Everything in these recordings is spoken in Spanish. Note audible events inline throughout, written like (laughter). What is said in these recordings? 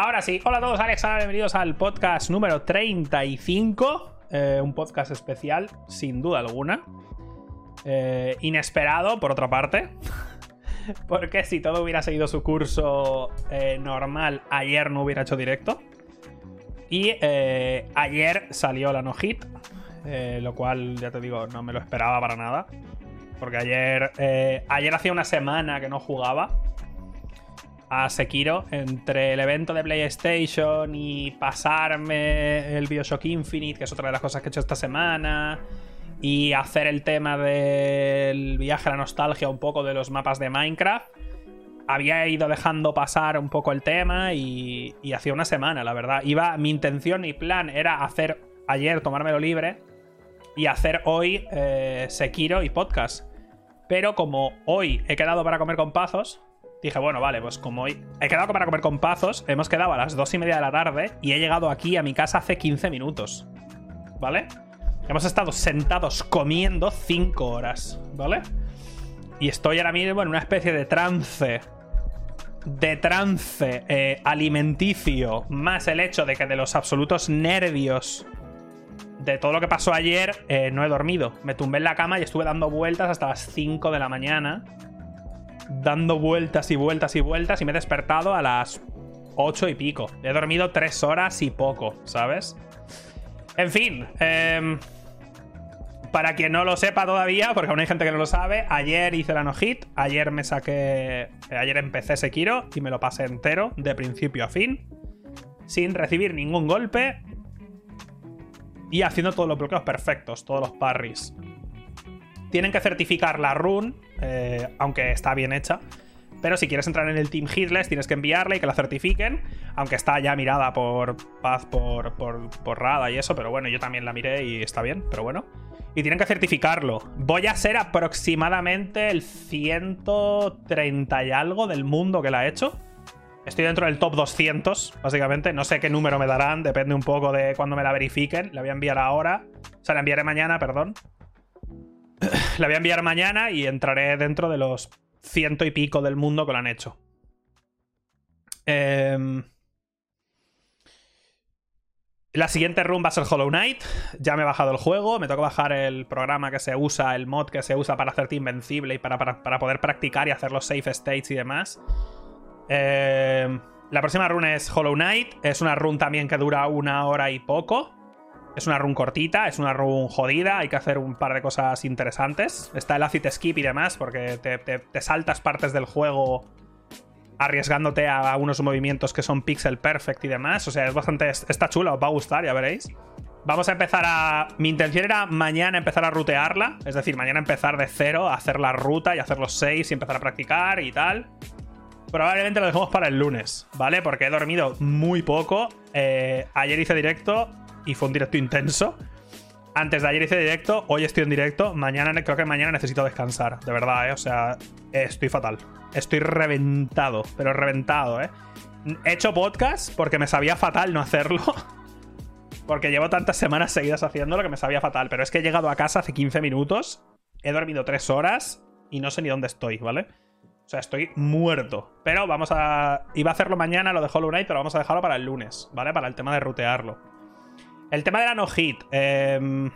Ahora sí, hola a todos, Alex, bienvenidos al podcast número 35. Eh, un podcast especial, sin duda alguna. Eh, inesperado, por otra parte. (laughs) Porque si todo hubiera seguido su curso eh, normal, ayer no hubiera hecho directo. Y ayer salió la no hit. lo cual, ya te digo, no me lo esperaba para nada. Porque ayer. ayer hacía una semana que no jugaba a Sekiro entre el evento de PlayStation y pasarme el Bioshock Infinite, que es otra de las cosas que he hecho esta semana, y hacer el tema del viaje a la nostalgia un poco de los mapas de Minecraft. Había ido dejando pasar un poco el tema y, hacía una semana, la verdad. Iba, mi intención y plan era hacer ayer, tomármelo libre y hacer hoy eh, Sekiro y podcast. Pero como hoy he quedado para comer con Pazos, Dije, bueno, vale, pues como hoy he quedado para comer con pazos, hemos quedado a las dos y media de la tarde y he llegado aquí a mi casa hace 15 minutos. ¿Vale? Hemos estado sentados comiendo 5 horas, ¿vale? Y estoy ahora mismo en una especie de trance. De trance eh, alimenticio, más el hecho de que de los absolutos nervios de todo lo que pasó ayer, eh, no he dormido. Me tumbé en la cama y estuve dando vueltas hasta las 5 de la mañana dando vueltas y vueltas y vueltas y me he despertado a las 8 y pico. He dormido 3 horas y poco, ¿sabes? En fin, em, para quien no lo sepa todavía, porque aún hay gente que no lo sabe, ayer hice la no-hit, ayer me saqué, ayer empecé Sekiro y me lo pasé entero, de principio a fin, sin recibir ningún golpe y haciendo todos los bloqueos perfectos, todos los parries. Tienen que certificar la run, eh, aunque está bien hecha. Pero si quieres entrar en el Team Hitless, tienes que enviarla y que la certifiquen. Aunque está ya mirada por Paz, por, por, por Rada y eso. Pero bueno, yo también la miré y está bien, pero bueno. Y tienen que certificarlo. Voy a ser aproximadamente el 130 y algo del mundo que la ha hecho. Estoy dentro del top 200, básicamente. No sé qué número me darán, depende un poco de cuando me la verifiquen. La voy a enviar ahora. O sea, la enviaré mañana, perdón. La voy a enviar mañana y entraré dentro de los ciento y pico del mundo que lo han hecho. Em, la siguiente run va a ser Hollow Knight. Ya me he bajado el juego. Me toca bajar el programa que se usa, el mod que se usa para hacerte invencible y para, para, poder practicar y hacer los safe states y demás. Em, la próxima run es Hollow Knight. Es una run también que dura una hora y poco. Es una run cortita, es una run jodida, hay que hacer un par de cosas interesantes. Está el acid skip y demás, porque te, saltas partes del juego arriesgándote a unos movimientos que son pixel perfect y demás. O sea, es bastante. Está chula, os va a gustar, ya veréis. Vamos a empezar a. Mi intención era mañana empezar a rutearla. Es decir, mañana empezar de cero, a hacer la ruta y hacer los seis y empezar a practicar y tal. Probablemente lo dejemos para el lunes, ¿vale? Porque he dormido muy poco. Eh, ayer hice directo y fue un directo intenso. Antes de ayer hice directo, hoy estoy en directo. Mañana, creo que mañana necesito descansar, de verdad, ¿eh? O sea, estoy fatal. Estoy reventado, pero reventado, ¿eh? He hecho podcast porque me sabía fatal no hacerlo. (laughs) Porque llevo tantas semanas seguidas haciéndolo que me sabía fatal. Pero es que he llegado a casa hace 15 minutos, he dormido 3 horas y no sé ni dónde estoy, ¿vale? O sea, estoy muerto. Pero vamos a. Iba a hacerlo mañana, lo de Hollow Knight, pero vamos a dejarlo para el lunes, ¿vale? Para el tema de rutearlo. El tema de la no-hit. Em,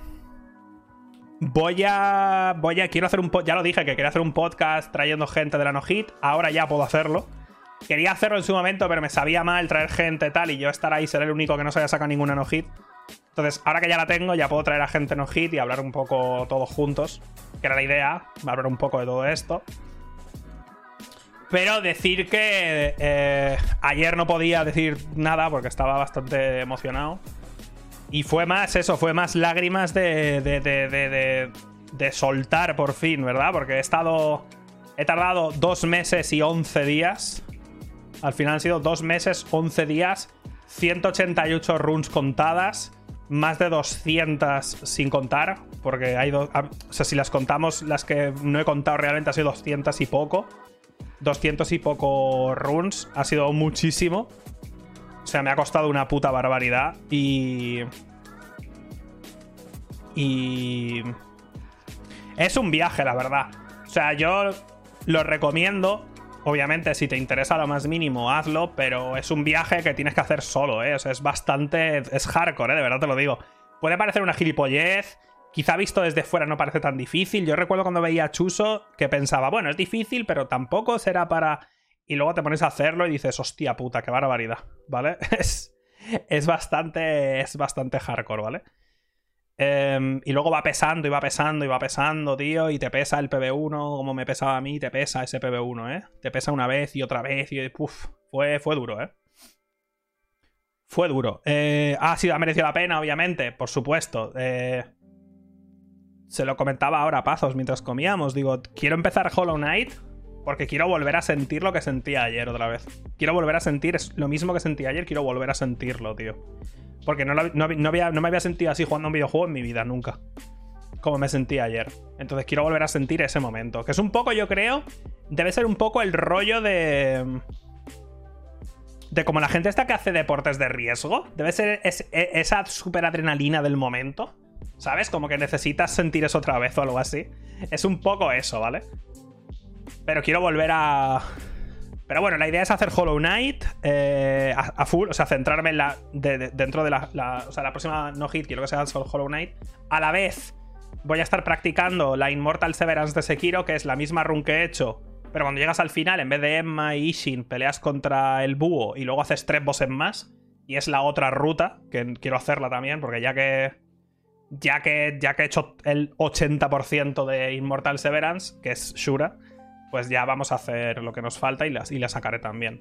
voy a. Voy a. Quiero hacer un. Ya lo dije que quería hacer un podcast trayendo gente de la no-hit. Ahora ya puedo hacerlo. Quería hacerlo en su momento, pero me sabía mal traer gente tal y yo estar ahí ser el único que no se haya sacado ninguna no-hit. Entonces, ahora que ya la tengo, ya puedo traer a gente no-hit y hablar un poco todos juntos. Que era la idea, hablar un poco de todo esto. Pero decir que eh, ayer no podía decir nada porque estaba bastante emocionado. Y fue más eso, fue más lágrimas de, de, de, de, soltar por fin, ¿verdad? Porque he estado... He tardado dos meses y once días. Al final han sido dos meses, once días, 188 runs contadas, más de 200 sin contar, porque hay dos... O sea, si las contamos, las que no he contado realmente ha sido 200 y poco. 200 y poco runs, ha sido muchísimo. O sea, me ha costado una puta barbaridad y... Y... Es un viaje, la verdad. O sea, yo lo recomiendo obviamente, si te interesa lo más mínimo, hazlo, pero es un viaje que tienes que hacer solo, ¿eh? O sea, es bastante. Es hardcore, ¿eh? De verdad te lo digo. Puede parecer una gilipollez. Quizá visto desde fuera no parece tan difícil. Yo recuerdo cuando veía a Chuso que pensaba, bueno, es difícil, pero tampoco será para. Y luego te pones a hacerlo y dices, hostia puta, qué barbaridad, ¿vale? (laughs) Es, es bastante. Es bastante hardcore, ¿vale? Em, y luego va pesando y va pesando y va pesando, tío, y te pesa el PB1 como me pesaba a mí, te pesa ese PB1, ¿eh? Te pesa una vez y otra vez y puf, fue, fue duro, ¿eh? Fue duro. Eh, ha sido, ha merecido la pena, obviamente, por supuesto. Eh, se lo comentaba ahora a Pazos mientras comíamos. Digo, quiero empezar Hollow Knight porque quiero volver a sentir lo que sentía ayer otra vez. Quiero volver a sentir lo mismo que sentí ayer, quiero volver a sentirlo, tío. Porque no, no, no me había sentido así jugando un videojuego en mi vida, nunca. Como me sentí ayer. Entonces quiero volver a sentir ese momento. Que es un poco, yo creo, debe ser un poco el rollo de... De como la gente esta que hace deportes de riesgo. Debe ser e, esa super adrenalina del momento. ¿Sabes? Como que necesitas sentir eso otra vez o algo así. Es un poco eso, ¿vale? Pero quiero volver a pero bueno, la idea es hacer Hollow Knight eh, a, full, o sea, centrarme en la, dentro de la, O sea, la próxima no hit, quiero que sea Hollow Knight. A la vez, voy a estar practicando la Immortal Severance de Sekiro, que es la misma run que he hecho. Pero cuando llegas al final, en vez de Emma y Ishin, peleas contra el búho y luego haces tres bosses más. Y es la otra ruta, que quiero hacerla también, porque ya que. Ya que, ya que he hecho el 80% de Immortal Severance, que es Shura pues ya vamos a hacer lo que nos falta y la, y la sacaré también.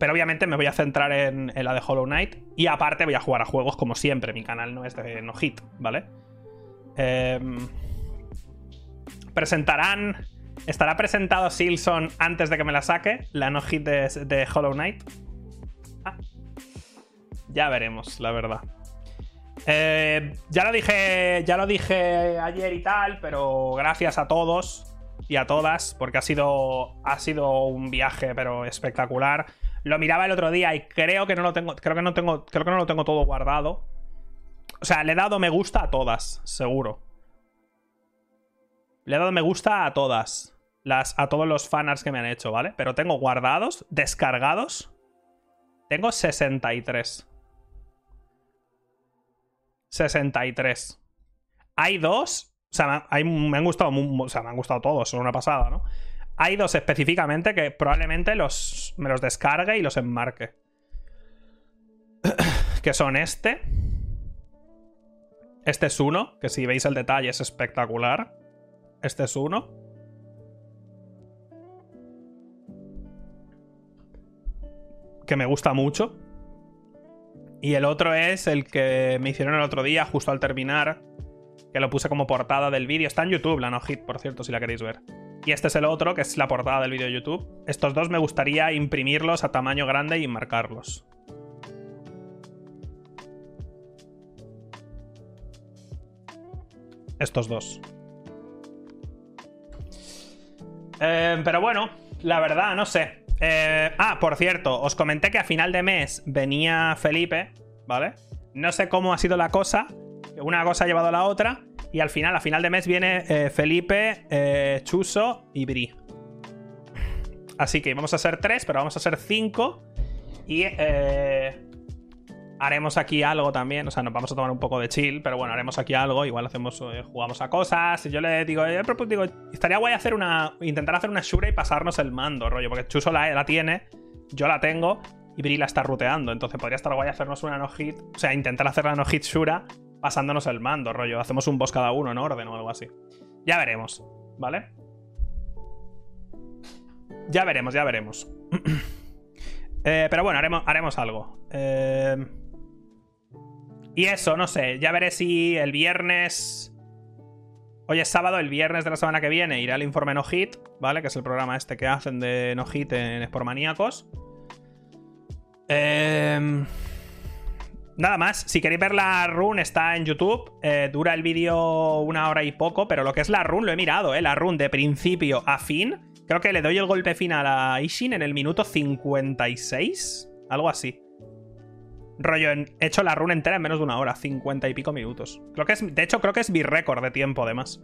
Pero obviamente me voy a centrar en, la de Hollow Knight. Y aparte voy a jugar a juegos como siempre. Mi canal no es de no hit, ¿vale? Em, presentarán. ¿Estará presentado Silson antes de que me la saque? La no hit de, Hollow Knight. Ah. Ya veremos, la verdad. Eh, ya lo dije. Ya lo dije ayer y tal, pero gracias a todos y a todas, porque ha sido, ha sido un viaje, pero espectacular. Lo miraba el otro día y creo que no lo tengo, creo que no tengo, creo que no lo tengo todo guardado. O sea, le he dado me gusta a todas, seguro. Le he dado me gusta a todas. Las, a todos los fanarts que me han hecho, ¿vale? Pero tengo guardados, descargados. Tengo 63. 63. Hay dos o sea, me han gustado, o sea, me han gustado todos, son una pasada, ¿no? Hay dos específicamente que probablemente los, me los descargue y los enmarque. (clears throat) que son este. Este es uno, que si veis el detalle es espectacular. Este es uno. Que me gusta mucho. Y el otro es el que me hicieron el otro día, justo al terminar que lo puse como portada del vídeo. Está en YouTube, la no hit, por cierto, si la queréis ver. Y este es el otro, que es la portada del vídeo de YouTube. Estos dos me gustaría imprimirlos a tamaño grande y marcarlos. Estos dos. Eh, pero bueno, la verdad, no sé. Eh, ah, por cierto, os comenté que a final de mes venía Felipe, ¿vale? No sé cómo ha sido la cosa, una cosa ha llevado a la otra. Y al final, a final de mes viene eh, Felipe, eh, Chuso y Bri. Así que vamos a ser tres, pero vamos a ser cinco. Y eh, haremos aquí algo también. O sea, nos vamos a tomar un poco de chill, pero bueno, haremos aquí algo. Igual hacemos, jugamos a cosas. Yo le digo, digo, estaría guay hacer una. Intentar hacer una Shura y pasarnos el mando, rollo. Porque Chuso la, la tiene, yo la tengo. Y Bri la está ruteando. Entonces podría estar guay hacernos una no hit. O sea, intentar hacer la no hit Shura pasándonos el mando, rollo. Hacemos un boss cada uno en orden o algo así. Ya veremos, ¿vale? Ya veremos, ya veremos. (clears throat) Eh, pero bueno, haremos, haremos algo. Eh, y eso, no sé. Ya veré si el viernes. Hoy es sábado, el viernes de la semana que viene irá el informe No Hit, ¿vale? Que es el programa este que hacen de No Hit en Sportmaníacos. Eh. Nada más, si queréis ver la run está en YouTube. Eh, dura el vídeo una hora y poco, pero lo que es la run lo he mirado, ¿eh? La run de principio a fin. Creo que le doy el golpe final a Ishin en el minuto 56. Algo así. Rollo, he hecho la run entera en menos de una hora, 50 y pico minutos. Creo que es, de hecho, creo que es mi récord de tiempo, además.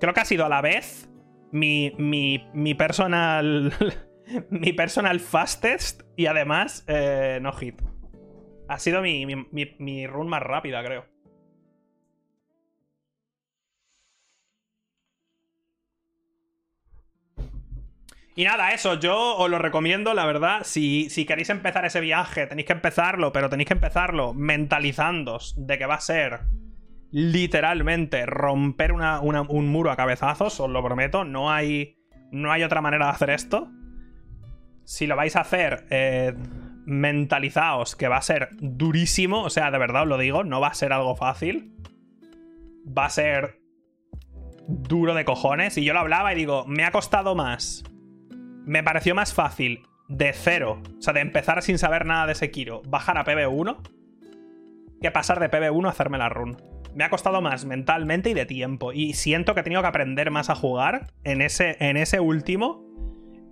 Creo que ha sido a la vez mi, mi, mi personal. (laughs) mi personal fastest y además eh, no hit. Ha sido mi, mi, mi run más rápida, creo. Y nada, eso, yo os lo recomiendo, la verdad. Si, si, queréis empezar ese viaje, tenéis que empezarlo, pero tenéis que empezarlo mentalizándos de que va a ser literalmente romper un muro a cabezazos, os lo prometo. No hay, no hay otra manera de hacer esto. Si lo vais a hacer, eh, mentalizaos que va a ser durísimo. O sea, de verdad os lo digo, no va a ser algo fácil. Va a ser duro de cojones. Y yo lo hablaba y digo, me ha costado más me pareció más fácil de cero, o sea, de empezar sin saber nada de Sekiro, bajar a PB1, que pasar de PB1 a hacerme la run. Me ha costado más mentalmente y de tiempo. Y siento que he tenido que aprender más a jugar en ese, en ese último.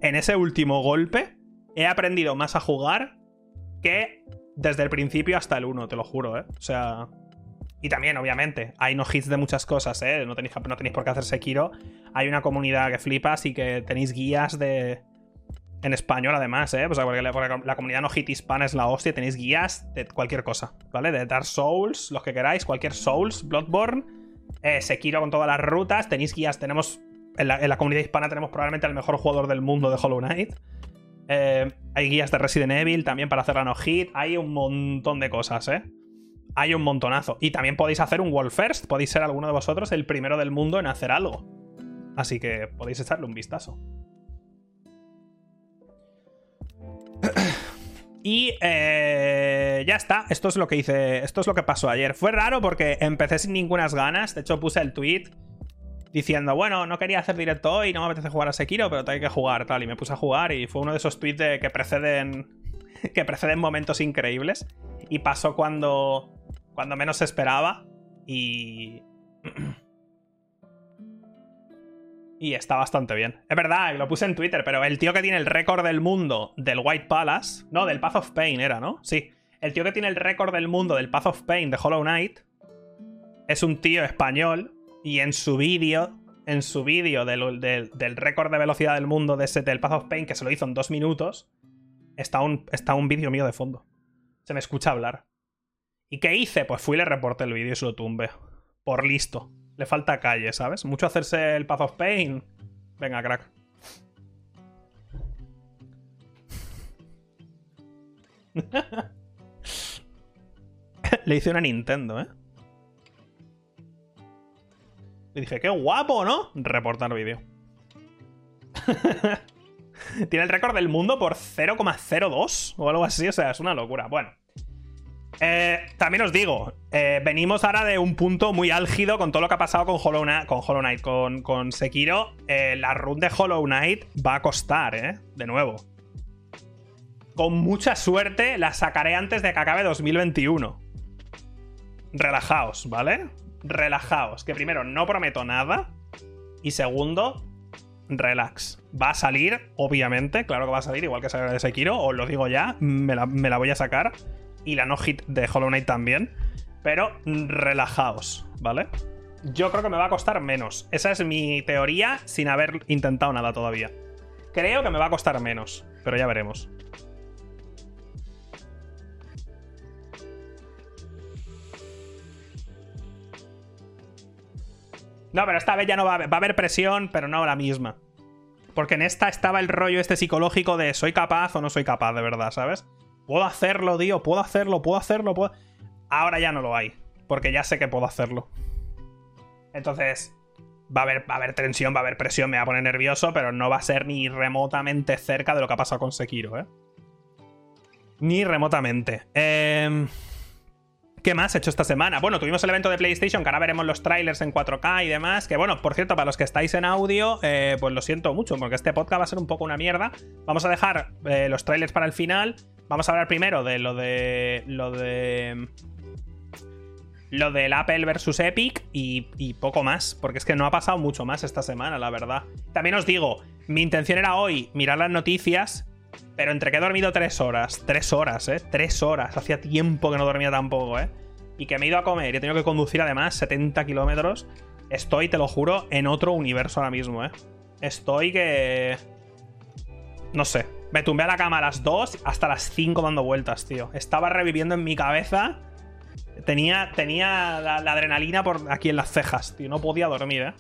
En ese último golpe. He aprendido más a jugar que desde el principio hasta el 1, te lo juro, ¿eh? O sea. Y también, obviamente, hay no hits de muchas cosas, ¿eh? No tenéis, no tenéis por qué hacer Sekiro. Hay una comunidad que flipas y que tenéis guías de. En español, además, ¿eh? porque, la, comunidad no hit hispana es la hostia. Tenéis guías de cualquier cosa, ¿vale? De Dark Souls, los que queráis, cualquier Souls, Bloodborne, eh, Sekiro con todas las rutas. Tenéis guías, tenemos. En la, comunidad hispana tenemos probablemente el mejor jugador del mundo de Hollow Knight. Eh, hay guías de Resident Evil también para hacer no hit. Hay un montón de cosas, ¿eh? hay un montonazo. Y también podéis hacer un World First. Podéis ser alguno de vosotros el primero del mundo en hacer algo. Así que podéis echarle un vistazo. (coughs) Y eh, ya está. Esto es lo que hice. Esto es lo que pasó ayer. Fue raro porque empecé sin ninguna ganas. De hecho, puse el tweet diciendo, bueno, no quería hacer directo hoy, no me apetece jugar a Sekiro, pero tengo que jugar, tal. Y me puse a jugar y fue uno de esos tweets de que preceden. (laughs) que preceden momentos increíbles. Y pasó cuando cuando menos esperaba. Y. (clears throat) y está bastante bien. Es verdad, lo puse en Twitter, pero el tío que tiene el récord del mundo del White Palace. No, del Path of Pain era, ¿no? Sí. El tío que tiene el récord del mundo del Path of Pain de Hollow Knight. Es un tío español. Y en su vídeo. En su vídeo del, del, récord de velocidad del mundo de ese, del Path of Pain, que se lo hizo en dos minutos. Está un, está un vídeo mío de fondo. Se me escucha hablar. ¿Y qué hice? Pues fui y le reporté el vídeo y se lo tumbe. Por listo. Le falta calle, ¿sabes? Mucho hacerse el Path of Pain. Venga, crack. (laughs) le hice una Nintendo, ¿eh? Le dije, qué guapo, ¿no? Reportar vídeo. (laughs) Tiene el récord del mundo por 0,02 o algo así, o sea, es una locura. Bueno. Eh, también os digo, eh, venimos ahora de un punto muy álgido con todo lo que ha pasado con Hollow Knight, con, Hollow Sekiro. Eh, la run de Hollow Knight va a costar, ¿eh? De nuevo. Con mucha suerte la sacaré antes de que acabe 2021. Relajaos, ¿vale? Relajaos. Que primero, no prometo nada. Y segundo, relax. Va a salir, obviamente, claro que va a salir, igual que sale de Sekiro, os lo digo ya, me la voy a sacar y la no hit de Hollow Knight también. Pero relajaos, ¿vale? Yo creo que me va a costar menos. Esa es mi teoría sin haber intentado nada todavía. Creo que me va a costar menos, pero ya veremos. No, pero esta vez ya no va a, haber, presión, pero no la misma. Porque en esta estaba el rollo este psicológico de soy capaz o no soy capaz, de verdad, ¿sabes? Puedo hacerlo, tío, puedo hacerlo, puedo hacerlo, puedo... Ahora ya no lo hay, porque ya sé que puedo hacerlo. Entonces, va a haber, va a haber tensión, va a haber presión, me va a poner nervioso, pero no va a ser ni remotamente cerca de lo que ha pasado con Sekiro, ¿eh? Ni remotamente. Eh... ¿Qué más he hecho esta semana? Bueno, tuvimos el evento de PlayStation, que ahora veremos los trailers en 4K y demás. Que bueno, por cierto, para los que estáis en audio, eh, pues lo siento mucho, porque este podcast va a ser un poco una mierda. Vamos a dejar eh, los trailers para el final. Vamos a hablar primero de lo de. Lo de. Lo del Apple versus Epic y, y poco más, porque es que no ha pasado mucho más esta semana, la verdad. También os digo, mi intención era hoy mirar las noticias pero entre que he dormido tres horas, tres horas, ¿eh? Tres horas. Hacía tiempo que no dormía tampoco, ¿eh? Y que me he ido a comer y he tenido que conducir además 70 kilómetros. Estoy, te lo juro, en otro universo ahora mismo, ¿eh? Estoy que. No sé. Me tumbé a la cama a las 2 hasta las 5 dando vueltas, tío. Estaba reviviendo en mi cabeza. Tenía, tenía la, adrenalina por aquí en las cejas, tío. No podía dormir, eh.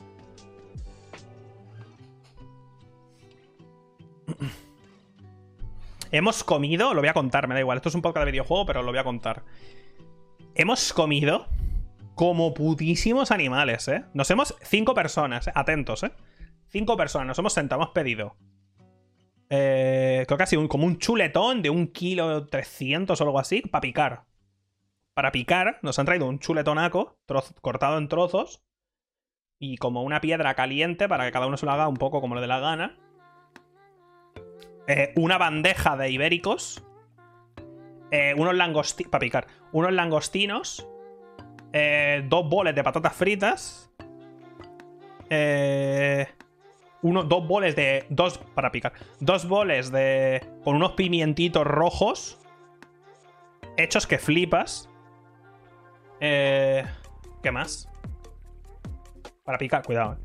Hemos comido, lo voy a contar, me da igual. Esto es un podcast de videojuego, pero lo voy a contar. Hemos comido como putísimos animales, ¿eh? Nos hemos. Cinco personas, ¿eh? atentos, ¿eh? Cinco personas, nos hemos sentado, hemos pedido. Eh, creo que ha sido como un chuletón de un kilo 300 o algo así, para picar. Para picar, nos han traído un chuletonaco cortado en trozos y como una piedra caliente para que cada uno se lo haga un poco como le dé la gana. Eh, una bandeja de ibéricos, eh, unos langostinos, para picar, unos langostinos, eh, dos boles de patatas fritas, uno, dos boles de, dos, para picar, dos boles de, con unos pimientitos rojos, hechos que flipas. ¿Qué más? Para picar, cuidado.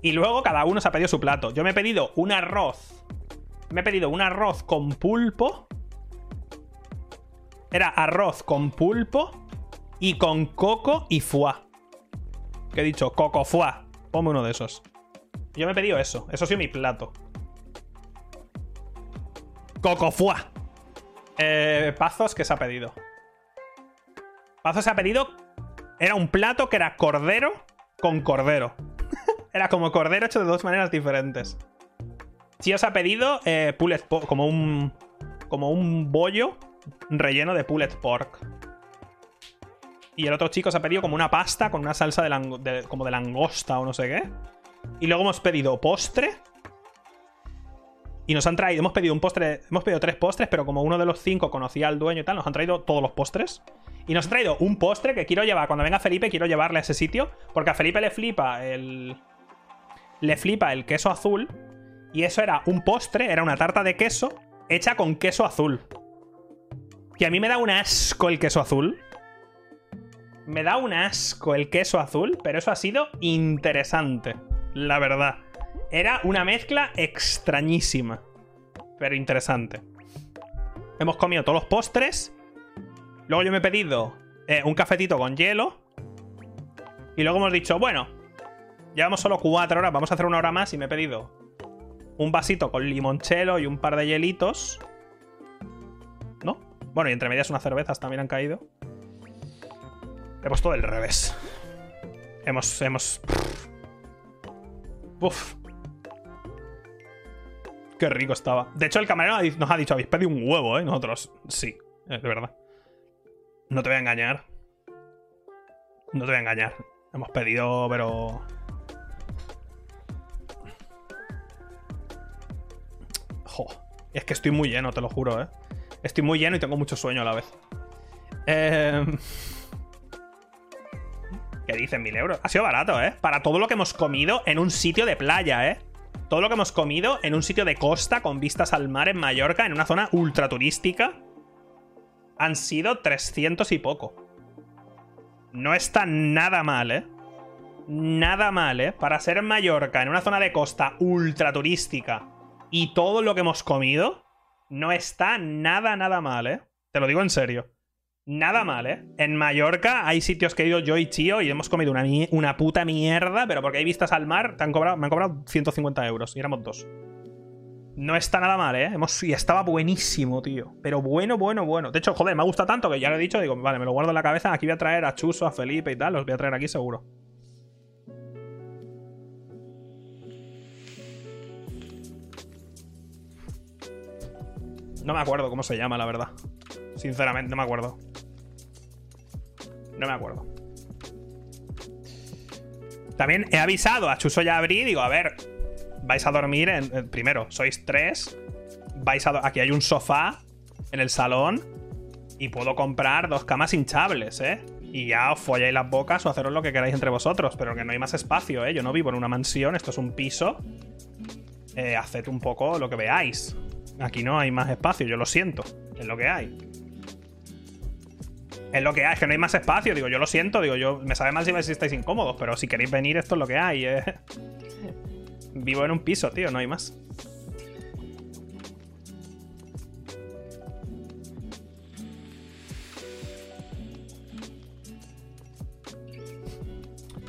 Y luego cada uno se ha pedido su plato. Yo me he pedido un arroz me he pedido un arroz con pulpo. Era arroz con pulpo y con coco y foie. ¿Qué he dicho? Coco foie. Ponme uno de esos. Yo me he pedido eso. Eso ha sido mi plato. Coco foie. Eh, Pazos, ¿qué se ha pedido? Pazos se ha pedido. Era un plato que era cordero con cordero. (laughs) era como cordero hecho de dos maneras diferentes. Si os ha pedido eh, pulled pork, como un. Como un bollo relleno de pulled pork. Y el otro chico se ha pedido como una pasta con una salsa de, como de langosta o no sé qué. Y luego hemos pedido postre. Y nos han traído, hemos pedido un postre, hemos pedido tres postres, pero como uno de los cinco conocía al dueño y tal, nos han traído todos los postres. Y nos han traído un postre que quiero llevar, cuando venga Felipe, quiero llevarle a ese sitio, porque a Felipe le flipa el... Le flipa el queso azul y eso era un postre, era una tarta de queso hecha con queso azul. Que a mí me da un asco el queso azul. Me da un asco el queso azul, pero eso ha sido interesante, la verdad. Era una mezcla extrañísima, pero interesante. Hemos comido todos los postres. Luego yo me he pedido eh, un cafetito con hielo. Y luego hemos dicho, bueno, llevamos solo cuatro horas, vamos a hacer una hora más y me he pedido un vasito con limonchelo y un par de hielitos. ¿No? Bueno, y entre medias unas cervezas también han caído. Hemos todo del revés. Hemos. Hemos. Uf. Qué rico estaba. De hecho, el camarero nos ha dicho: habéis pedido un huevo, ¿eh? Nosotros, sí, de verdad. No te voy a engañar. No te voy a engañar. Hemos pedido, pero. Es que estoy muy lleno, te lo juro, ¿eh? Estoy muy lleno y tengo mucho sueño a la vez. Eh... ¿Qué dicen? Mil euros. Ha sido barato, ¿eh? Para todo lo que hemos comido en un sitio de playa, ¿eh? Todo lo que hemos comido en un sitio de costa con vistas al mar en Mallorca, en una zona ultra turística, han sido 300 y poco. No está nada mal, ¿eh? Nada mal, ¿eh? Para ser en Mallorca, en una zona de costa ultra turística, y todo lo que hemos comido no está nada, nada mal, ¿eh? Te lo digo en serio. Nada mal, ¿eh? En Mallorca hay sitios que he ido yo y Chío y hemos comido una, una puta mierda, pero porque hay vistas al mar, te han cobrado, me han cobrado 150 euros y éramos dos. No está nada mal, ¿eh? Hemos, y estaba buenísimo, tío. Pero bueno, bueno, bueno. De hecho, joder, me gusta tanto que ya lo he dicho. Digo, vale, me lo guardo en la cabeza. Aquí voy a traer a Chuso, a Felipe y tal. Los voy a traer aquí seguro. No me acuerdo cómo se llama, la verdad. Sinceramente, no me acuerdo. No me acuerdo. También he avisado a Chuso y a Abri, digo, a ver, vais a dormir en. primero, sois tres. Vais a. Aquí hay un sofá en el salón. Y puedo comprar dos camas hinchables, ¿eh? Y ya os folláis las bocas o haceros lo que queráis entre vosotros. Pero que no hay más espacio, ¿eh? Yo no vivo en una mansión, esto es un piso. Eh, haced un poco lo que veáis. Aquí no hay más espacio, yo lo siento. Es lo que hay. Es lo que hay, es que no hay más espacio. Digo, yo lo siento, digo, yo me sabe mal si estáis incómodos, pero si queréis venir, esto es lo que hay. ¿eh? Vivo en un piso, tío, no hay más.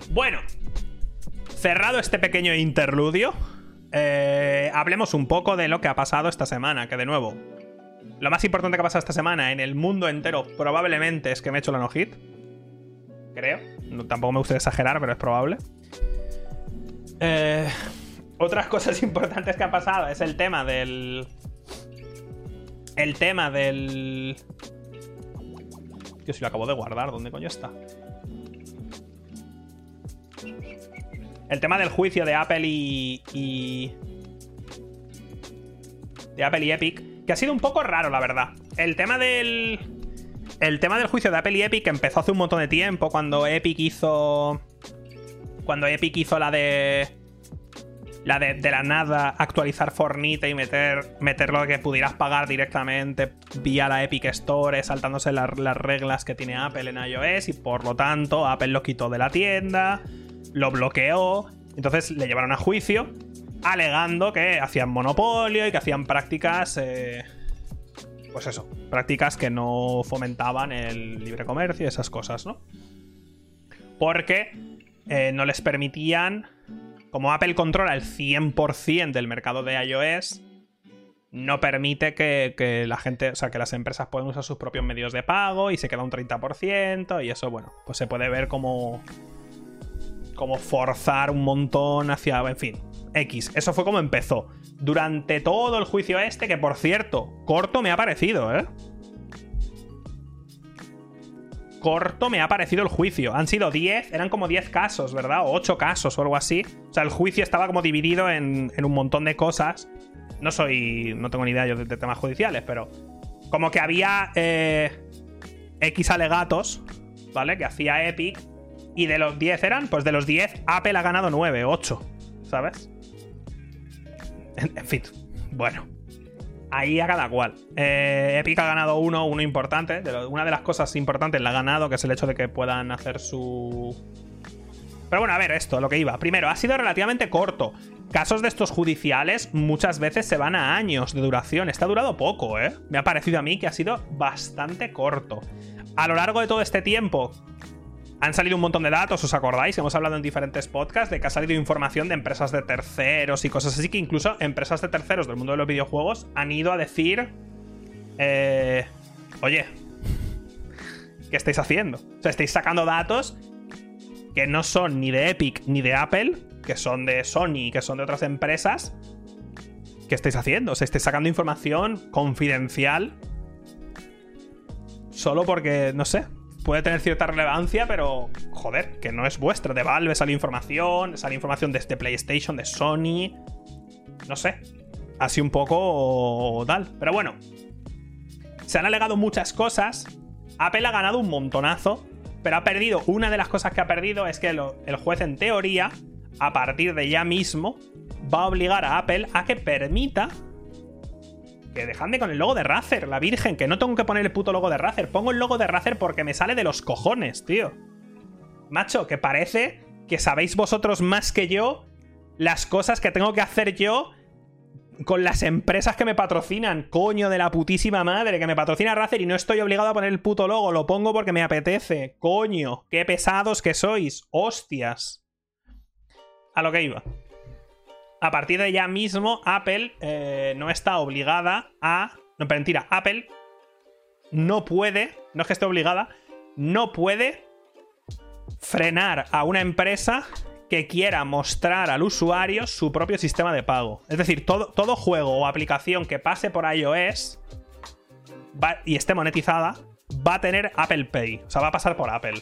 Bueno, cerrado este pequeño interludio, eh, hablemos un poco de lo que ha pasado esta semana, que de nuevo, lo más importante que ha pasado esta semana en el mundo entero probablemente es que me he hecho la no-hit. Creo. tampoco me gusta exagerar, pero es probable. Eh, otras cosas (laughs) importantes que han pasado es el tema del... El tema del... Tío, si lo acabo de guardar, ¿dónde coño está? El tema del juicio de Apple y, y. De Apple y Epic. Que ha sido un poco raro, la verdad. El tema del. El tema del juicio de Apple y Epic empezó hace un montón de tiempo. Cuando Epic hizo. Cuando Epic hizo la de. La de, la nada actualizar Fornite y meter, meter lo que pudieras pagar directamente vía la Epic Store, saltándose las reglas que tiene Apple en iOS. Y por lo tanto, Apple lo quitó de la tienda lo bloqueó, entonces le llevaron a juicio, alegando que hacían monopolio y que hacían prácticas... Eh, pues eso, prácticas que no fomentaban el libre comercio y esas cosas, ¿no? Porque eh, no les permitían, como Apple controla el 100% del mercado de iOS, no permite que, que, la gente, o sea, que las empresas puedan usar sus propios medios de pago y se queda un 30% y eso, bueno, pues se puede ver como como forzar un montón hacia. En fin, X. Eso fue como empezó. Durante todo el juicio este, que por cierto, corto me ha parecido, ¿eh? Corto me ha parecido el juicio. Han sido 10, eran como 10 casos, ¿verdad? O 8 casos o algo así. O sea, el juicio estaba como dividido en, un montón de cosas. No soy. No tengo ni idea yo de, temas judiciales, pero. Como que había. Eh, X alegatos, ¿vale? Que hacía Epic y de los 10 eran, pues de los 10, Apple ha ganado 9, 8, ¿sabes? En, fin, bueno. Ahí a cada cual. Eh, Epic ha ganado uno, uno importante. una de las cosas importantes la ha ganado, que es el hecho de que puedan hacer su. Pero bueno, a ver, esto, lo que iba. Primero, ha sido relativamente corto. Casos de estos judiciales muchas veces se van a años de duración. Está durado poco, ¿eh? Me ha parecido a mí que ha sido bastante corto. A lo largo de todo este tiempo, han salido un montón de datos, ¿os acordáis? Hemos hablado en diferentes podcasts de que ha salido información de empresas de terceros y cosas así, que incluso empresas de terceros del mundo de los videojuegos han ido a decir... Eh, oye, ¿qué estáis haciendo? O sea, estáis sacando datos que no son ni de Epic ni de Apple, que son de Sony, que son de otras empresas. ¿Qué estáis haciendo? O sea, estáis sacando información confidencial solo porque, no sé, puede tener cierta relevancia, pero joder, que no es vuestra. De Valve sale información, sale información desde PlayStation, de Sony. No sé. Así un poco tal. Pero bueno. Se han alegado muchas cosas. Apple ha ganado un montonazo. Pero ha perdido. Una de las cosas que ha perdido es que el juez, en teoría, a partir de ya mismo, va a obligar a Apple a que permita que dejadme con el logo de Razer, la virgen, que no tengo que poner el puto logo de Razer. Pongo el logo de Razer porque me sale de los cojones, tío. Macho, que parece que sabéis vosotros más que yo las cosas que tengo que hacer yo con las empresas que me patrocinan. Coño de la putísima madre, que me patrocina Razer y no estoy obligado a poner el puto logo, lo pongo porque me apetece. Coño, qué pesados que sois. Hostias. A lo que iba a partir de ya mismo, Apple eh, no está obligada a. No, pero mentira, Apple no puede, no es que esté obligada, no puede frenar a una empresa que quiera mostrar al usuario su propio sistema de pago. Es decir, todo, todo juego o aplicación que pase por iOS y esté monetizada va a tener Apple Pay. O sea, va a pasar por Apple.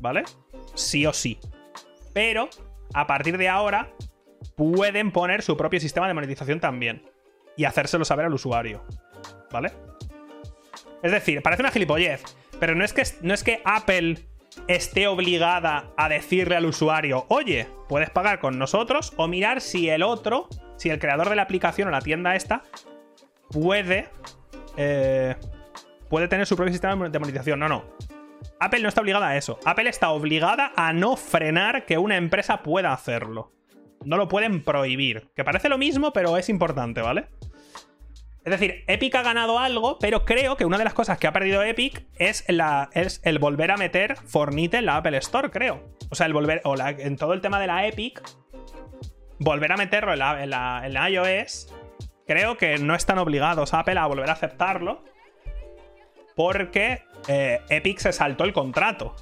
¿Vale? Sí o sí. Pero, a partir de ahora, pueden poner su propio sistema de monetización también. Y hacérselo saber al usuario. ¿Vale? Es decir, parece una gilipollez. Pero no es que, no es que Apple esté obligada a decirle al usuario, oye, puedes pagar con nosotros, o mirar si el otro, si el creador de la aplicación o la tienda esta, puede. Eh, puede tener su propio sistema de monetización. No, no. Apple no está obligada a eso. Apple está obligada a no frenar que una empresa pueda hacerlo. No lo pueden prohibir. Que parece lo mismo, pero es importante, ¿vale? Es decir, Epic ha ganado algo, pero creo que una de las cosas que ha perdido Epic es, la, es el volver a meter Fornite en la Apple Store, creo. O sea, el volver. O en todo el tema de la Epic. Volver a meterlo en la, en la, iOS. Creo que no están obligados Apple a volver a aceptarlo. Porque eh, Epic se saltó el contrato.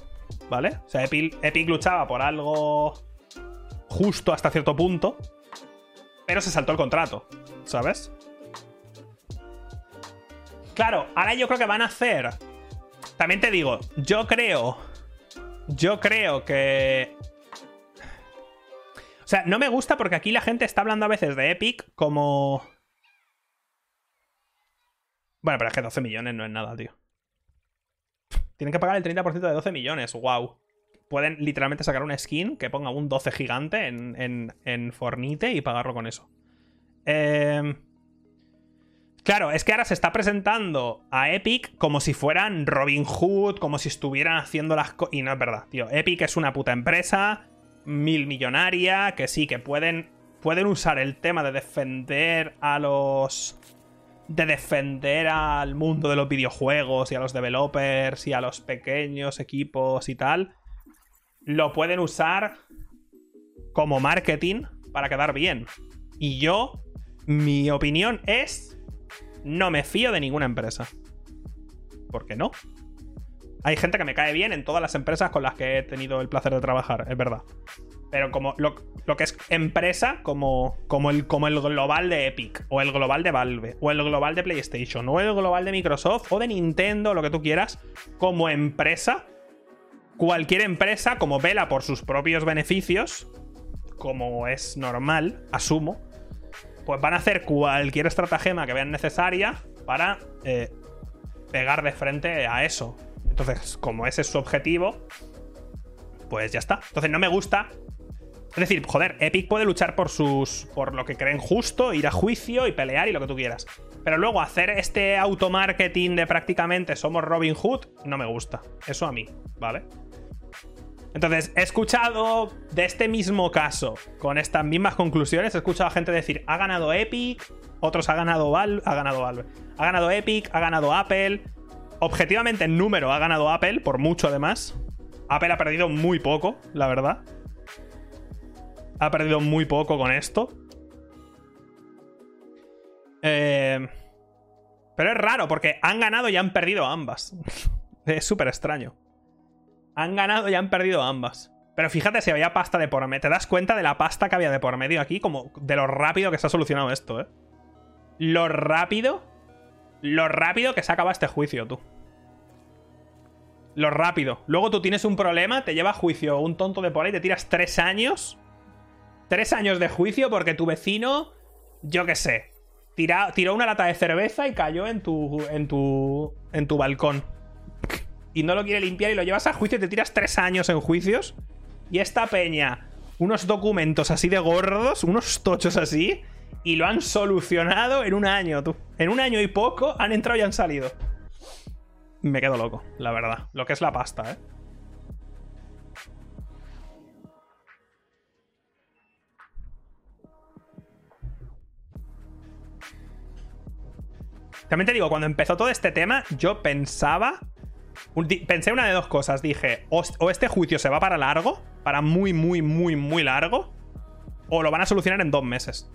¿Vale? O sea, Epic luchaba por algo justo hasta cierto punto. Pero se saltó el contrato. ¿Sabes? Claro, ahora yo creo que van a hacer. También te digo, yo creo. Yo creo que. O sea, no me gusta porque aquí la gente está hablando a veces de Epic como. Bueno, pero es que 12 millones no es nada, tío. Tienen que pagar el 30% de 12 millones, wow. Pueden literalmente sacar una skin que ponga un 12 gigante en, en, en Fornite y pagarlo con eso. Eh. Claro, es que ahora se está presentando a Epic como si fueran Robin Hood, como si estuvieran haciendo las cosas. Y no es verdad, tío. Epic es una puta empresa, mil millonaria, que sí, que pueden, pueden usar el tema de defender a los. de defender al mundo de los videojuegos y a los developers y a los pequeños equipos y tal. Lo pueden usar como marketing para quedar bien. Y yo, mi opinión es no me fío de ninguna empresa. ¿Por qué no? Hay gente que me cae bien en todas las empresas con las que he tenido el placer de trabajar, es verdad. Pero como lo, que es empresa, como, como, el, como el global de Epic, o el global de Valve, o el global de PlayStation, o el global de Microsoft, o de Nintendo, lo que tú quieras, como empresa, cualquier empresa, como vela por sus propios beneficios, como es normal, asumo, pues van a hacer cualquier estratagema que vean necesaria para eh, pegar de frente a eso. Entonces, como ese es su objetivo, pues ya está. Entonces no me gusta. Es decir, joder, Epic puede luchar por sus. por lo que creen justo, ir a juicio y pelear y lo que tú quieras. Pero luego hacer este automarketing de prácticamente somos Robin Hood, no me gusta. Eso a mí, ¿vale? Entonces, he escuchado de este mismo caso, con estas mismas conclusiones, he escuchado a gente decir, ha ganado Epic, otros ha ganado Valve, ha ganado Valve, ha ganado Epic, ha ganado Apple. Objetivamente en número ha ganado Apple, por mucho además. Apple ha perdido muy poco, la verdad. Ha perdido muy poco con esto. Eh, pero es raro, porque han ganado y han perdido ambas. (laughs) es súper extraño han ganado y han perdido ambas. Pero fíjate si había pasta de por medio. Te das cuenta de la pasta que había de por medio aquí, como de lo rápido que se ha solucionado esto, ¿eh? Lo rápido. Lo rápido que se acaba este juicio, tú. Lo rápido. Luego tú tienes un problema, te lleva a juicio un tonto de por ahí, te tiras tres años. Tres años de juicio porque tu vecino, yo qué sé, tiró una lata de cerveza y cayó en tu, en tu, en tu balcón y no lo quiere limpiar y lo llevas a juicio y te tiras tres años en juicios. Y esta peña, unos documentos así de gordos, unos tochos así, y lo han solucionado en un año, tú. En un año y poco han entrado y han salido. Me quedo loco, la verdad. Lo que es la pasta, ¿eh? También te digo, cuando empezó todo este tema, yo pensaba Pensé una de dos cosas. Dije, o, este juicio se va para largo, para muy, muy, muy, muy largo, o lo van a solucionar en dos meses.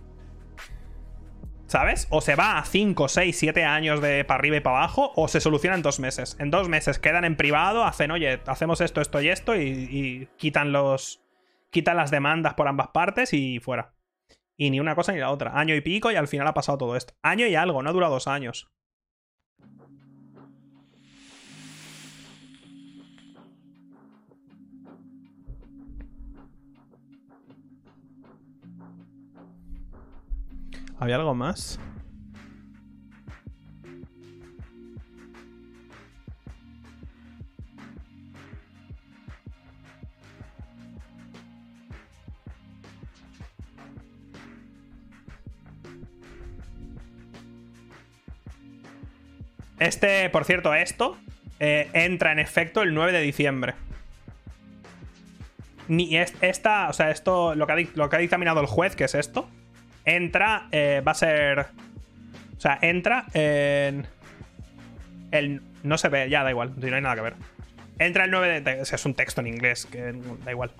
¿Sabes? O se va a 5, 6, 7 años de para arriba y para abajo, o se soluciona en dos meses. En dos meses quedan en privado, hacen, oye, hacemos esto, esto y esto, y, y quitan los. quitan las demandas por ambas partes y fuera. Y ni una cosa ni la otra. Año y pico, y al final ha pasado todo esto. Año y algo, no ha durado dos años. ¿Había algo más? Este, por cierto, esto eh, entra en efecto el 9 de diciembre. ni esta, o sea, esto, lo que, ha, lo que ha dictaminado el juez, que es esto, entra, eh, va a ser. O sea, entra en. El, no se ve, ya da igual, no hay nada que ver. Entra el 9 de. O sea, es un texto en inglés, que da igual.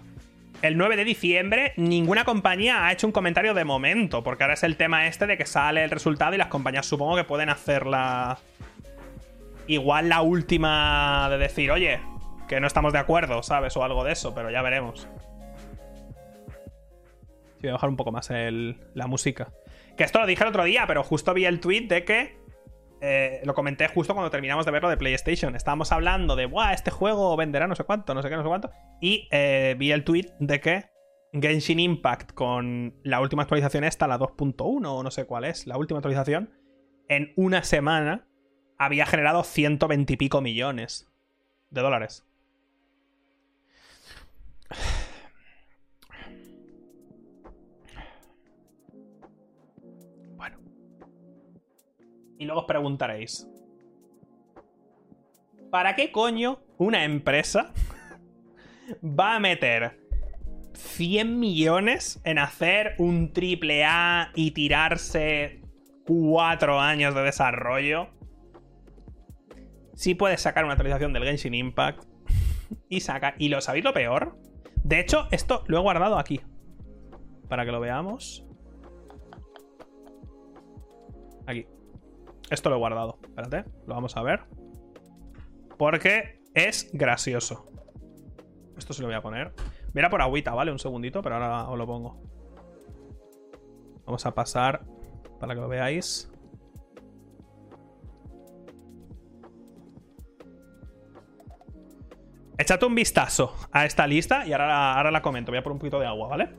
El 9 de diciembre, ninguna compañía ha hecho un comentario de momento, porque ahora es el tema este de que sale el resultado y las compañías supongo que pueden hacerla. Igual la última de decir, oye, que no estamos de acuerdo, ¿sabes? O algo de eso, pero ya veremos. Voy a bajar un poco más la música. Que esto lo dije el otro día, pero justo vi el tweet de que. Eh, lo comenté justo cuando terminamos de verlo de PlayStation. Estábamos hablando de, ¡buah! Este juego venderá no sé cuánto, no sé qué, no sé cuánto. Y eh, vi el tweet de que Genshin Impact con la última actualización esta, la 2.1 o no sé cuál es, la última actualización, en una semana había generado 120 y pico millones de dólares. Y luego os preguntaréis. ¿Para qué coño una empresa (laughs) va a meter 100 millones en hacer un triple A y tirarse 4 años de desarrollo? Si puedes sacar una actualización del Genshin Impact y saca. ¿Y lo sabéis lo peor? De hecho, esto lo he guardado aquí. Para que lo veamos. Esto lo he guardado. Espérate, lo vamos a ver. Porque es gracioso. Esto se lo voy a poner. Mira por agüita, ¿vale? Un segundito, pero ahora os lo pongo. Vamos a pasar para que lo veáis. Echate un vistazo a esta lista y ahora, ahora la comento. Voy a por un poquito de agua, ¿vale?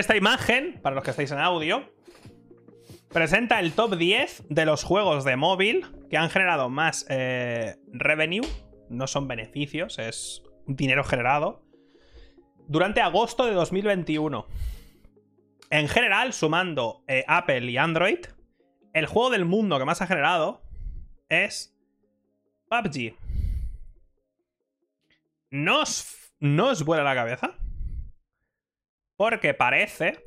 Esta imagen, para los que estáis en audio, presenta el top 10 de los juegos de móvil que han generado más eh, revenue. No son beneficios, es dinero generado. Durante agosto de 2021. En general, sumando eh, Apple y Android, el juego del mundo que más ha generado es PUBG. ¿No os, ¿No os vuela la cabeza? Porque parece.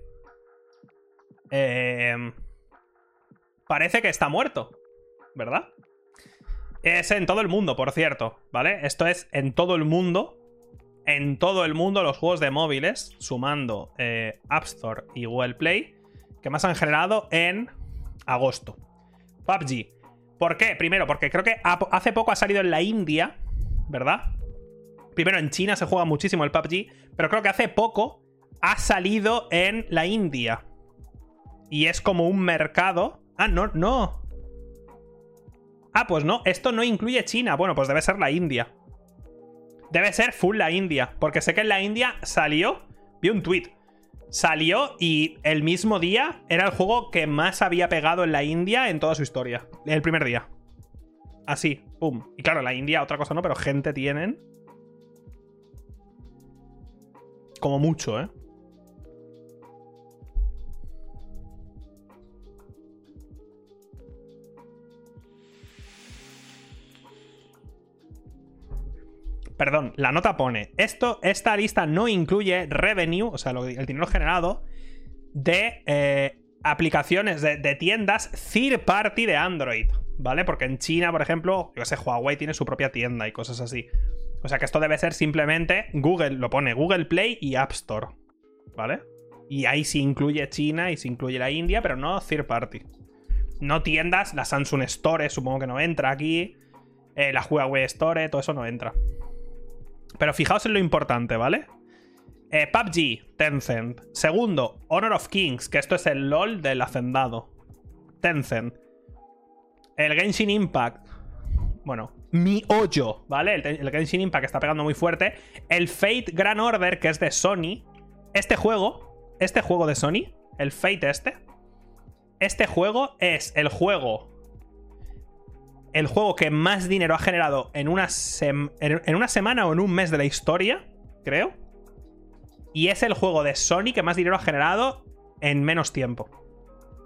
Eh, parece que está muerto. ¿Verdad? Es en todo el mundo, por cierto. ¿Vale? Esto es en todo el mundo. En todo el mundo los juegos de móviles, sumando eh, App Store y Google Play, que más han generado en agosto. PUBG. ¿Por qué? Primero, porque creo que hace poco ha salido en la India, ¿verdad? Primero en China se juega muchísimo el PUBG, pero creo que hace poco ha salido en la India. Y es como un mercado. Ah, no, no. Ah, pues no, esto no incluye China. Bueno, pues debe ser la India. Debe ser full la India. Porque sé que en la India salió. Vi un tweet. Salió y el mismo día era el juego que más había pegado en la India en toda su historia. El primer día. Así, pum. Y claro, la India, otra cosa no, pero gente tienen. Como mucho, ¿eh? Perdón, la nota pone, esto, esta lista no incluye revenue, o sea, el dinero generado de eh, aplicaciones de, tiendas third party de Android, ¿vale? Porque en China, por ejemplo, yo sé, Huawei tiene su propia tienda y cosas así. O sea que esto debe ser simplemente Google, lo pone Google Play y App Store, ¿vale? Y ahí sí incluye China y sí incluye la India, pero no third party. No tiendas, la Samsung Store supongo que no entra aquí, eh, la Huawei Store, todo eso no entra. Pero fijaos en lo importante, ¿vale? Eh, PUBG, Tencent. Segundo, Honor of Kings, que esto es el LOL del hacendado. Tencent. El Genshin Impact. Bueno, mi hoyo, ¿vale? El, el Genshin Impact está pegando muy fuerte. El Fate Grand Order, que es de Sony. Este juego, este juego de Sony, el Fate este. Este juego es el juego el juego que más dinero ha generado en una, en una semana o en un mes de la historia, creo. Y es el juego de Sony que más dinero ha generado en menos tiempo.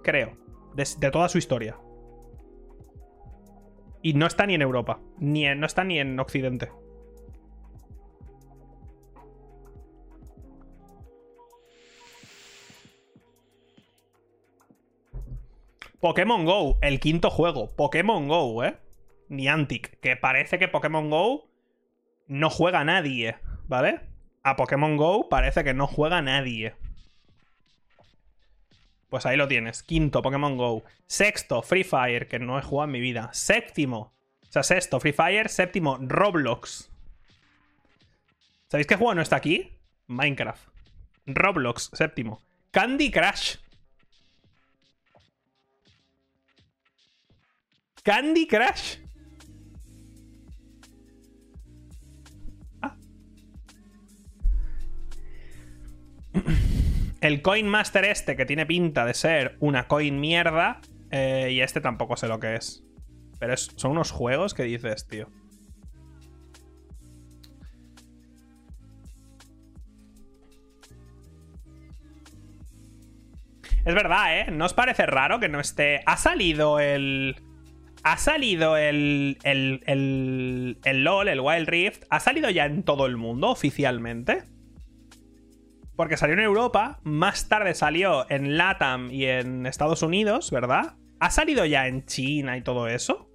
Creo. De, toda su historia. Y no está ni en Europa. Ni no está ni en Occidente. Pokémon Go, el quinto juego. Pokémon Go, ¿eh? Niantic. Que parece que Pokémon Go no juega nadie, ¿vale? A Pokémon Go parece que no juega nadie. Pues ahí lo tienes. Quinto, Pokémon Go. Sexto, Free Fire, que no he jugado en mi vida. Séptimo. O sea, sexto, Free Fire. Séptimo, Roblox. ¿Sabéis qué juego no está aquí? Minecraft. Roblox, séptimo. Candy Crush. Candy Crush. Ah. El Coin Master este, que tiene pinta de ser una coin mierda, eh, y este tampoco sé lo que es. Pero son unos juegos que dices, tío. Es verdad, ¿eh? ¿No os parece raro que no esté... Ha salido el ha salido el, el, el, LOL, el Wild Rift, ha salido ya en todo el mundo oficialmente. Porque salió en Europa, más tarde salió en LATAM y en Estados Unidos, ¿verdad? ¿Ha salido ya en China y todo eso?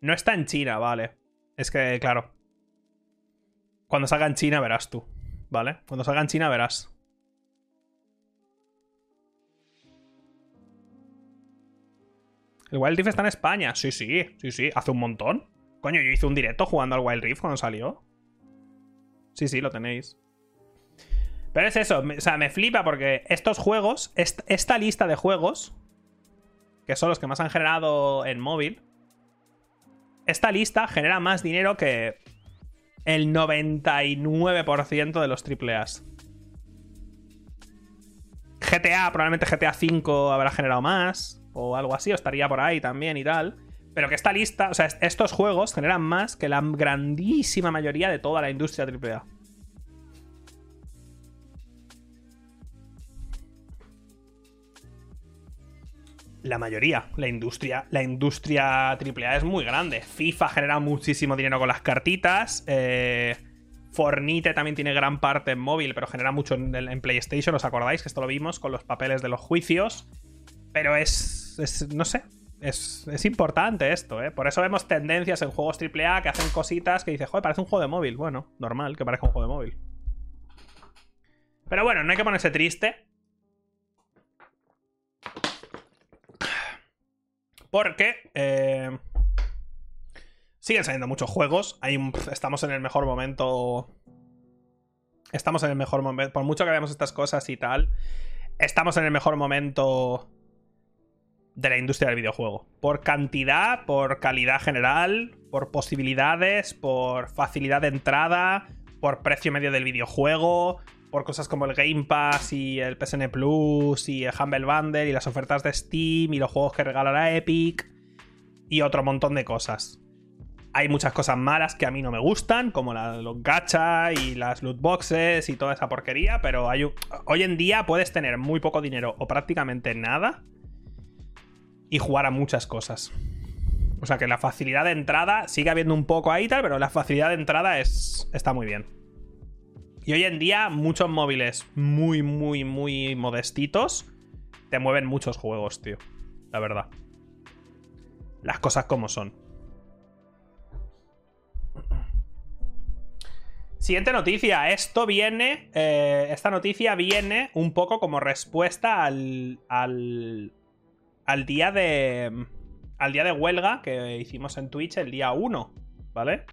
No está en China, vale. Es que, claro. Cuando salga en China verás tú, ¿vale? Cuando salga en China verás. El Wild Rift está en España. Sí, sí, sí, sí. Hace un montón. Coño, yo hice un directo jugando al Wild Rift cuando salió. Sí, sí, lo tenéis. Pero es eso, o sea, me flipa porque estos juegos, esta lista de juegos, que son los que más han generado en móvil, esta lista genera más dinero que el 99% de los AAAs. GTA, probablemente GTA V habrá generado más o algo así, o estaría por ahí también y tal. Pero que esta lista, o sea, estos juegos generan más que la grandísima mayoría de toda la industria AAA. La mayoría, la industria, la industria AAA es muy grande. FIFA genera muchísimo dinero con las cartitas. Eh, Fornite también tiene gran parte en móvil, pero genera mucho en, en PlayStation. ¿Os acordáis que esto lo vimos con los papeles de los juicios? Pero es, no sé, es, es, importante esto, ¿eh? Por eso vemos tendencias en juegos AAA que hacen cositas que dices, joder, parece un juego de móvil. Bueno, normal que parezca un juego de móvil. Pero bueno, no hay que ponerse triste. Porque eh, siguen saliendo muchos juegos. estamos en el mejor momento. Estamos en el mejor momento. Por mucho que veamos estas cosas y tal. Estamos en el mejor momento de la industria del videojuego. Por cantidad, por calidad general, por posibilidades, por facilidad de entrada, por precio medio del videojuego, por cosas como el Game Pass y el PSN Plus y el Humble Bundle y las ofertas de Steam y los juegos que regalará Epic y otro montón de cosas. Hay muchas cosas malas que a mí no me gustan, como los gacha y las loot boxes y toda esa porquería, pero hay hoy en día puedes tener muy poco dinero o prácticamente nada y jugar a muchas cosas. O sea que la facilidad de entrada sigue habiendo un poco ahí tal, pero la facilidad de entrada es, está muy bien. Y hoy en día muchos móviles muy, muy, muy modestitos te mueven muchos juegos, tío. La verdad. Las cosas como son. Siguiente noticia. Esto viene. Eh, esta noticia viene un poco como respuesta al, al, al día de. Al día de huelga que hicimos en Twitch el día 1, ¿vale?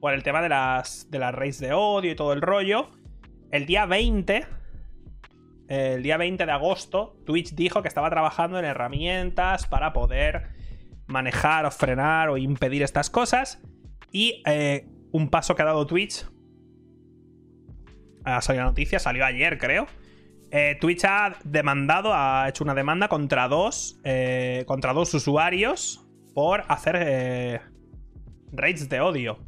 por el tema de las, de las raids de odio y todo el rollo. El día 20, el día 20 de agosto, Twitch dijo que estaba trabajando en herramientas para poder manejar o frenar o impedir estas cosas. Y eh, un paso que ha dado Twitch. Ha salido la noticia, salió ayer, creo. Eh, Twitch ha demandado, ha hecho una demanda contra dos. Eh, contra dos usuarios por hacer raids de odio.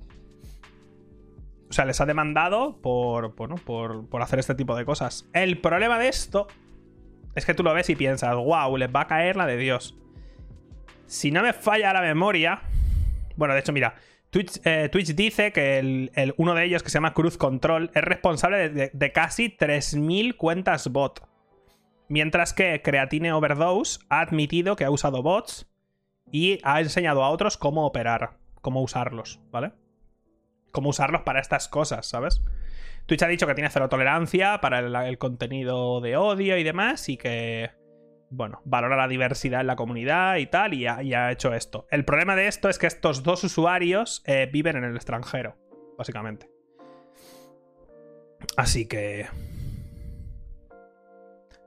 O sea, les ha demandado por, por, por hacer este tipo de cosas. El problema de esto es que tú lo ves y piensas, wow, les va a caer la de Dios. Si no me falla la memoria. Bueno, de hecho, mira. Twitch, eh, dice que el, uno de ellos, que se llama Cruz Control, es responsable de, de casi 3.000 cuentas bot. Mientras que Creatine Overdose ha admitido que ha usado bots y ha enseñado a otros cómo operar, cómo usarlos, ¿vale? Cómo usarlos para estas cosas, ¿sabes? Twitch ha dicho que tiene cero tolerancia para el, contenido de odio y demás y que, bueno, valora la diversidad en la comunidad y tal y ha, hecho esto. El problema de esto es que estos dos usuarios eh, viven en el extranjero, básicamente. Así que...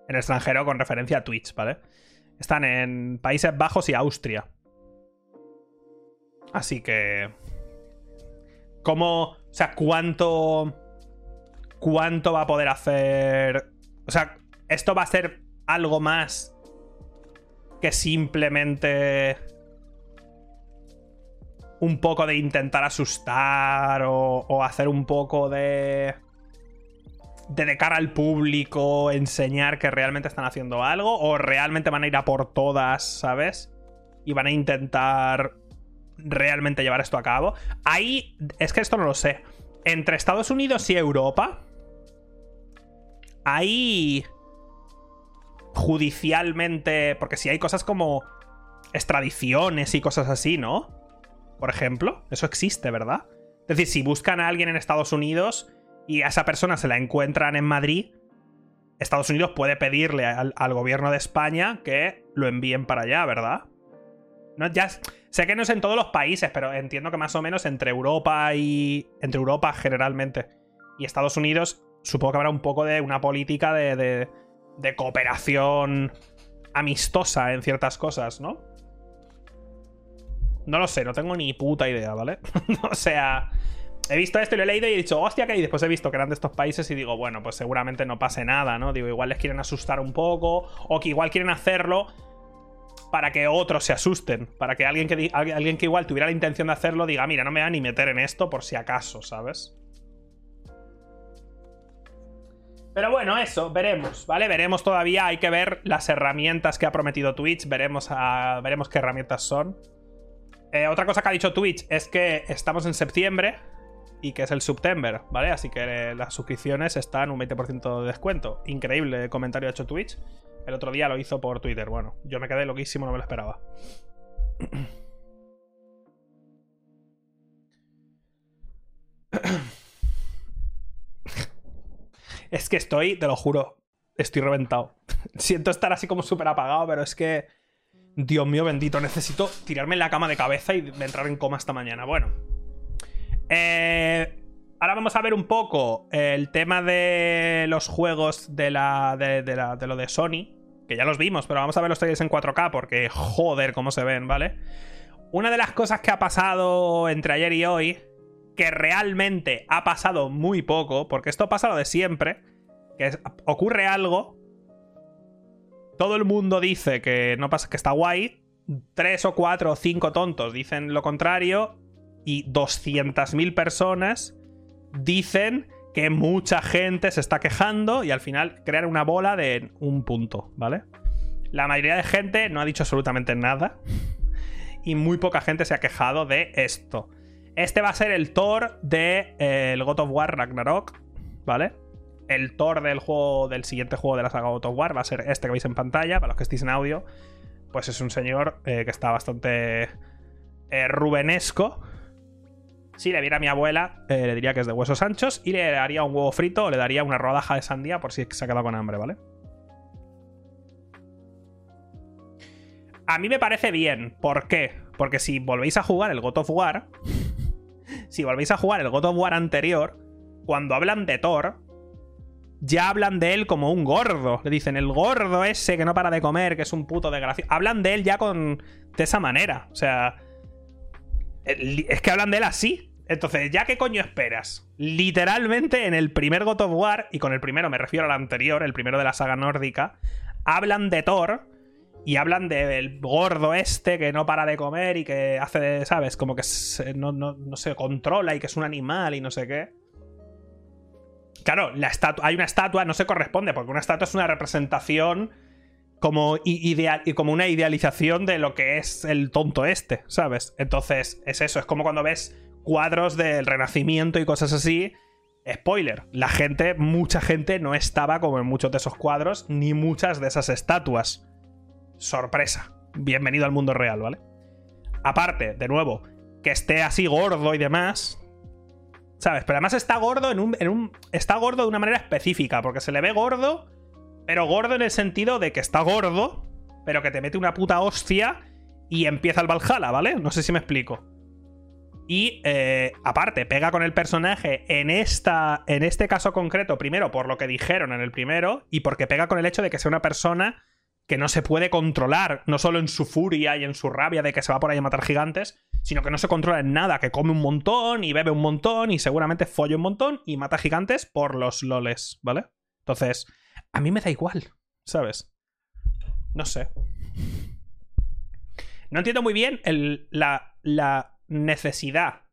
En el extranjero con referencia a Twitch, ¿vale? Están en Países Bajos y Austria. Así que... ¿Cómo... O sea, cuánto... ¿Cuánto va a poder hacer? O sea, esto va a ser algo más que simplemente un poco de intentar asustar o, hacer un poco de de cara al público enseñar que realmente están haciendo algo o realmente van a ir a por todas, ¿sabes? Y van a intentar realmente llevar esto a cabo. Ahí es que esto no lo sé. Entre Estados Unidos y Europa hay judicialmente, porque si hay cosas como extradiciones y cosas así, ¿no? Por ejemplo, eso existe, ¿verdad? Es decir, si buscan a alguien en Estados Unidos y a esa persona se la encuentran en Madrid, Estados Unidos puede pedirle al, gobierno de España que lo envíen para allá, ¿verdad? No, ya, sé que no es en todos los países, pero entiendo que más o menos entre Europa y. Entre Europa generalmente. Y Estados Unidos supongo que habrá un poco de una política de, de, cooperación amistosa en ciertas cosas, ¿no? No lo sé, no tengo ni puta idea, ¿vale? (laughs) o sea, he visto esto y lo he leído y he dicho, hostia, que y después he visto que eran de estos países y digo, bueno, pues seguramente no pase nada, ¿no? Digo, igual les quieren asustar un poco o que igual quieren hacerlo para que otros se asusten, para que alguien que, alguien que igual tuviera la intención de hacerlo diga, mira, no me va ni meter en esto por si acaso, ¿sabes? Pero bueno, eso, veremos, ¿vale? Veremos todavía, hay que ver las herramientas que ha prometido Twitch, veremos, veremos qué herramientas son. Eh, otra cosa que ha dicho Twitch es que estamos en septiembre y que es el September, ¿vale? Así que las suscripciones están un 20% de descuento. Increíble comentario ha hecho Twitch. El otro día lo hizo por Twitter. Bueno, yo me quedé loquísimo, no me lo esperaba. (clears throat) Es que estoy, te lo juro, estoy reventado. (laughs) Siento estar así como súper apagado, pero es que. Dios mío bendito, necesito tirarme en la cama de cabeza y entrar en coma esta mañana. Bueno. Eh, ahora vamos a ver un poco el tema de los juegos de, la, de, de, lo de Sony. Que ya los vimos, pero vamos a ver los trailers en 4K porque joder cómo se ven, ¿vale? Una de las cosas que ha pasado entre ayer y hoy que realmente ha pasado muy poco, porque esto pasa lo de siempre, que ocurre algo, todo el mundo dice que no pasa, que está guay, tres o cuatro o cinco tontos dicen lo contrario y 200.000 personas dicen que mucha gente se está quejando y al final crean una bola de un punto, ¿vale? La mayoría de gente no ha dicho absolutamente nada y muy poca gente se ha quejado de esto. Este va a ser el Thor del de, eh, God of War Ragnarok, ¿vale? El Thor del juego del siguiente juego de la saga God of War va a ser este que veis en pantalla, para los que estéis en audio. Pues es un señor eh, que está bastante eh, rubenesco. Si le viera a mi abuela, le diría que es de huesos anchos y le daría un huevo frito o le daría una rodaja de sandía por si se ha quedado con hambre, ¿vale? A mí me parece bien. ¿Por qué? Porque si volvéis a jugar el God of War, si volvéis a jugar el God of War anterior, cuando hablan de Thor, ya hablan de él como un gordo. Le dicen, el gordo ese que no para de comer, que es un puto desgraciado. Hablan de él ya con. de esa manera. O sea. Es que hablan de él así. Entonces, ¿ya qué coño esperas? Literalmente en el primer God of War, y con el primero me refiero al anterior, el primero de la saga nórdica, hablan de Thor y hablan del gordo este que no para de comer y que hace, ¿sabes? Como que no, no se controla y que es un animal y no sé qué. Claro, la hay una estatua, no se corresponde, porque una estatua es una representación como, ideal, como una idealización de lo que es el tonto este, ¿sabes? Entonces, es eso, es como cuando ves cuadros del Renacimiento y cosas así. Spoiler, la gente, mucha gente no estaba como en muchos de esos cuadros, ni muchas de esas estatuas. Sorpresa. Bienvenido al mundo real, ¿vale? Aparte, de nuevo, que esté así gordo y demás, ¿Sabes? Pero además está gordo en un, Está gordo de una manera específica, porque se le ve gordo, pero gordo en el sentido de que está gordo, pero que te mete una puta hostia y empieza el Valhalla, ¿vale? No sé si me explico. Y eh, aparte, pega con el personaje en, esta, en este caso concreto, primero por lo que dijeron en el primero, y porque pega con el hecho de que sea una persona que no se puede controlar, no solo en su furia y en su rabia de que se va por ahí a matar gigantes, sino que no se controla en nada, que come un montón y bebe un montón y seguramente folla un montón y mata gigantes por los loles, ¿vale? Entonces, a mí me da igual, ¿sabes? No sé. No entiendo muy bien la, la necesidad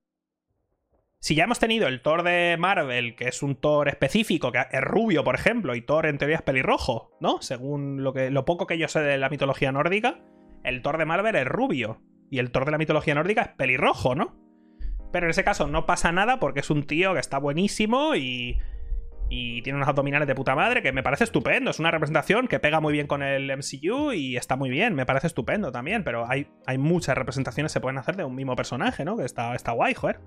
si ya hemos tenido el Thor de Marvel, que es un Thor específico, que es rubio, por ejemplo, y Thor en teoría es pelirrojo, ¿no? Según lo, que, lo poco que yo sé de la mitología nórdica, el Thor de Marvel es rubio. Y el Thor de la mitología nórdica es pelirrojo, ¿no? Pero en ese caso no pasa nada porque es un tío que está buenísimo y, y tiene unos abdominales de puta madre que me parece estupendo. Es una representación que pega muy bien con el MCU y está muy bien, me parece estupendo también. Pero hay, hay muchas representaciones que se pueden hacer de un mismo personaje, ¿no? Que está, está guay, joder.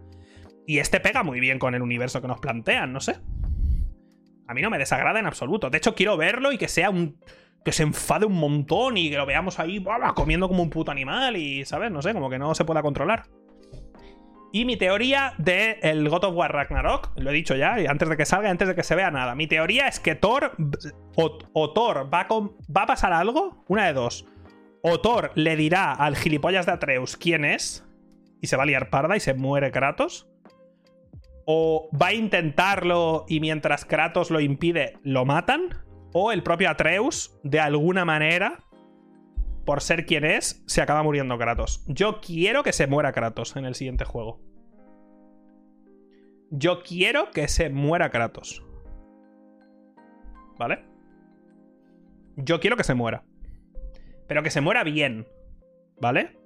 Y este pega muy bien con el universo que nos plantean, no sé. A mí no me desagrada en absoluto. De hecho, quiero verlo y que sea un. que se enfade un montón y que lo veamos ahí comiendo como un puto animal y, ¿sabes? No sé, como que no se pueda controlar. Y mi teoría del el God of War Ragnarok, lo he dicho ya, antes de que salga, antes de que se vea nada. Mi teoría es que Thor. O, Thor va, va a pasar algo, una de dos. O Thor le dirá al gilipollas de Atreus quién es, y se va a liar parda y se muere Kratos o va a intentarlo y mientras Kratos lo impide, lo matan, o el propio Atreus, de alguna manera, por ser quien es, se acaba muriendo Kratos. Yo quiero que se muera Kratos en el siguiente juego. Yo quiero que se muera Kratos. ¿Vale? Yo quiero que se muera. Pero que se muera bien. ¿Vale?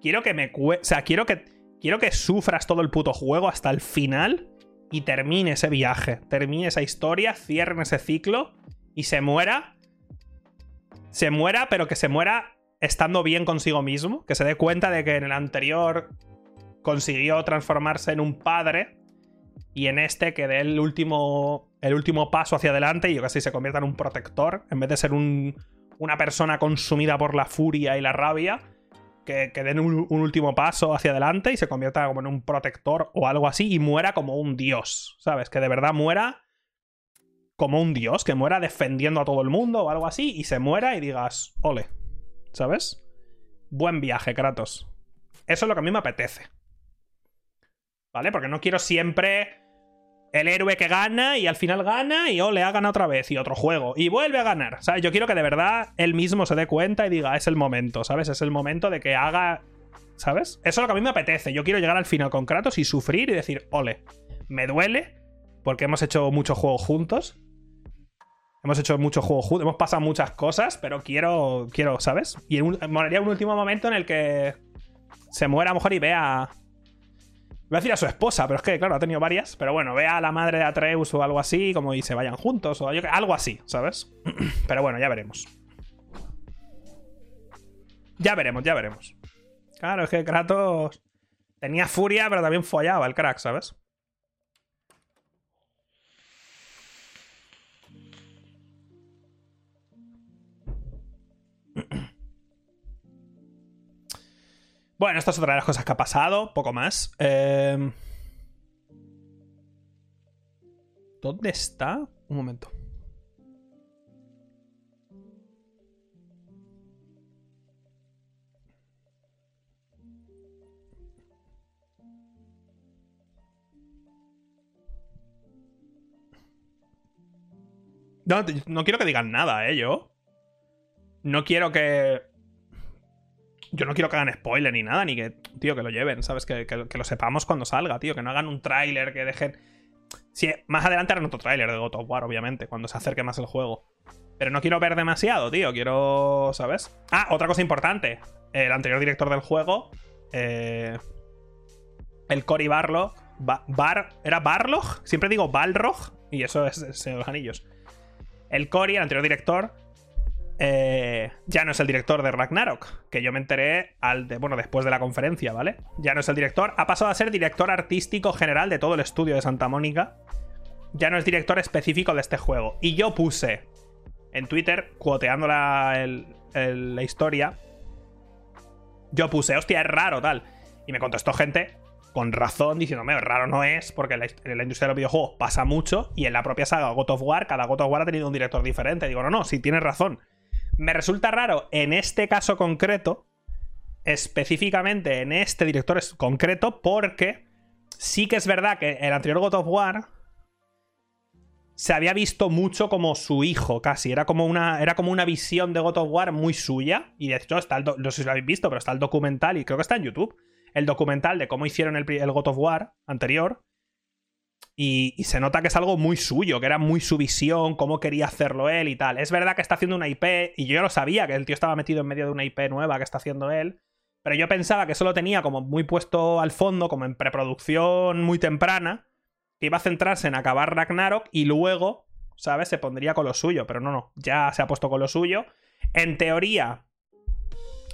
Quiero que me... O sea, quiero que Quiero que sufras todo el puto juego hasta el final y termine ese viaje, termine esa historia, cierre ese ciclo y se muera. Se muera, pero que se muera estando bien consigo mismo, que se dé cuenta de que en el anterior consiguió transformarse en un padre y en este que dé el último, el último paso hacia adelante y yo casi se convierta en un protector, en vez de ser una persona consumida por la furia y la rabia, que, den un, último paso hacia adelante y se convierta como en un protector o algo así y muera como un dios, ¿sabes? Que de verdad muera como un dios, que muera defendiendo a todo el mundo o algo así y se muera y digas, ole, ¿sabes? Buen viaje, Kratos. Eso es lo que a mí me apetece. ¿Vale? Porque no quiero siempre el héroe que gana y al final gana y ole, ha ganado otra vez y otro juego y vuelve a ganar. ¿Sabes? Yo quiero que de verdad él mismo se dé cuenta y diga, es el momento, ¿sabes? Es el momento de que haga. ¿Sabes? Eso es lo que a mí me apetece. Yo quiero llegar al final con Kratos y sufrir y decir, ole, me duele porque hemos hecho muchos juegos juntos. Hemos hecho muchos juegos juntos, hemos pasado muchas cosas, pero quiero, quiero, ¿sabes? Y un, un último momento en el que se muera a lo mejor y vea Voy a decir a su esposa, pero es que, claro, ha tenido varias. Pero bueno, vea a la madre de Atreus o algo así, como y se vayan juntos, o algo así, ¿sabes? (clears throat) Pero bueno, ya veremos. Ya veremos, ya veremos. Claro, es que Kratos tenía furia, pero también follaba el crack, ¿sabes? Bueno, esta es otra de las cosas que ha pasado, poco más. Eh, ¿Dónde está? Un momento. No, no quiero que digan nada, ¿eh? Yo. No quiero que. Yo no quiero que hagan spoiler ni nada, ni que, tío, que lo lleven, ¿sabes? Que, lo sepamos cuando salga, tío. Que no hagan un tráiler, que dejen. Sí, más adelante harán otro tráiler de God of War, obviamente, cuando se acerque más el juego. Pero no quiero ver demasiado, tío. Quiero. ¿Sabes? Ah, otra cosa importante. El anterior director del juego. Eh, el Cory Barlog. Bar, ¿Era Barlog? Siempre digo Balrog. Y eso es, es los anillos. El Cory, el anterior director, eh, ya no es el director de Ragnarok, que yo me enteré al de, bueno, después de la conferencia, ¿vale? Ya no es el director, ha pasado a ser director artístico general de todo el estudio de Santa Mónica. Ya no es director específico de este juego. Y yo puse en Twitter, cuoteando la, la historia, yo puse, hostia, es raro, tal. Y me contestó gente con razón diciéndome, raro no es, porque en la, industria de los videojuegos pasa mucho y en la propia saga God of War, cada God of War ha tenido un director diferente. Digo, no, no, si tienes razón. Me resulta raro en este caso concreto, específicamente en este director concreto, porque sí que es verdad que el anterior God of War se había visto mucho como su hijo, casi. Era como una, era como una visión de God of War muy suya. Y de hecho, está no sé si lo habéis visto, pero está el documental y creo que está en YouTube el documental de cómo hicieron el, God of War anterior. Y, se nota que es algo muy suyo, que era muy su visión, cómo quería hacerlo él y tal. Es verdad que está haciendo una IP, y yo lo sabía, que el tío estaba metido en medio de una IP nueva que está haciendo él. Pero yo pensaba que eso lo tenía como muy puesto al fondo, como en preproducción muy temprana, que iba a centrarse en acabar Ragnarok y luego, ¿sabes? Se pondría con lo suyo. Pero no, no, ya se ha puesto con lo suyo. En teoría,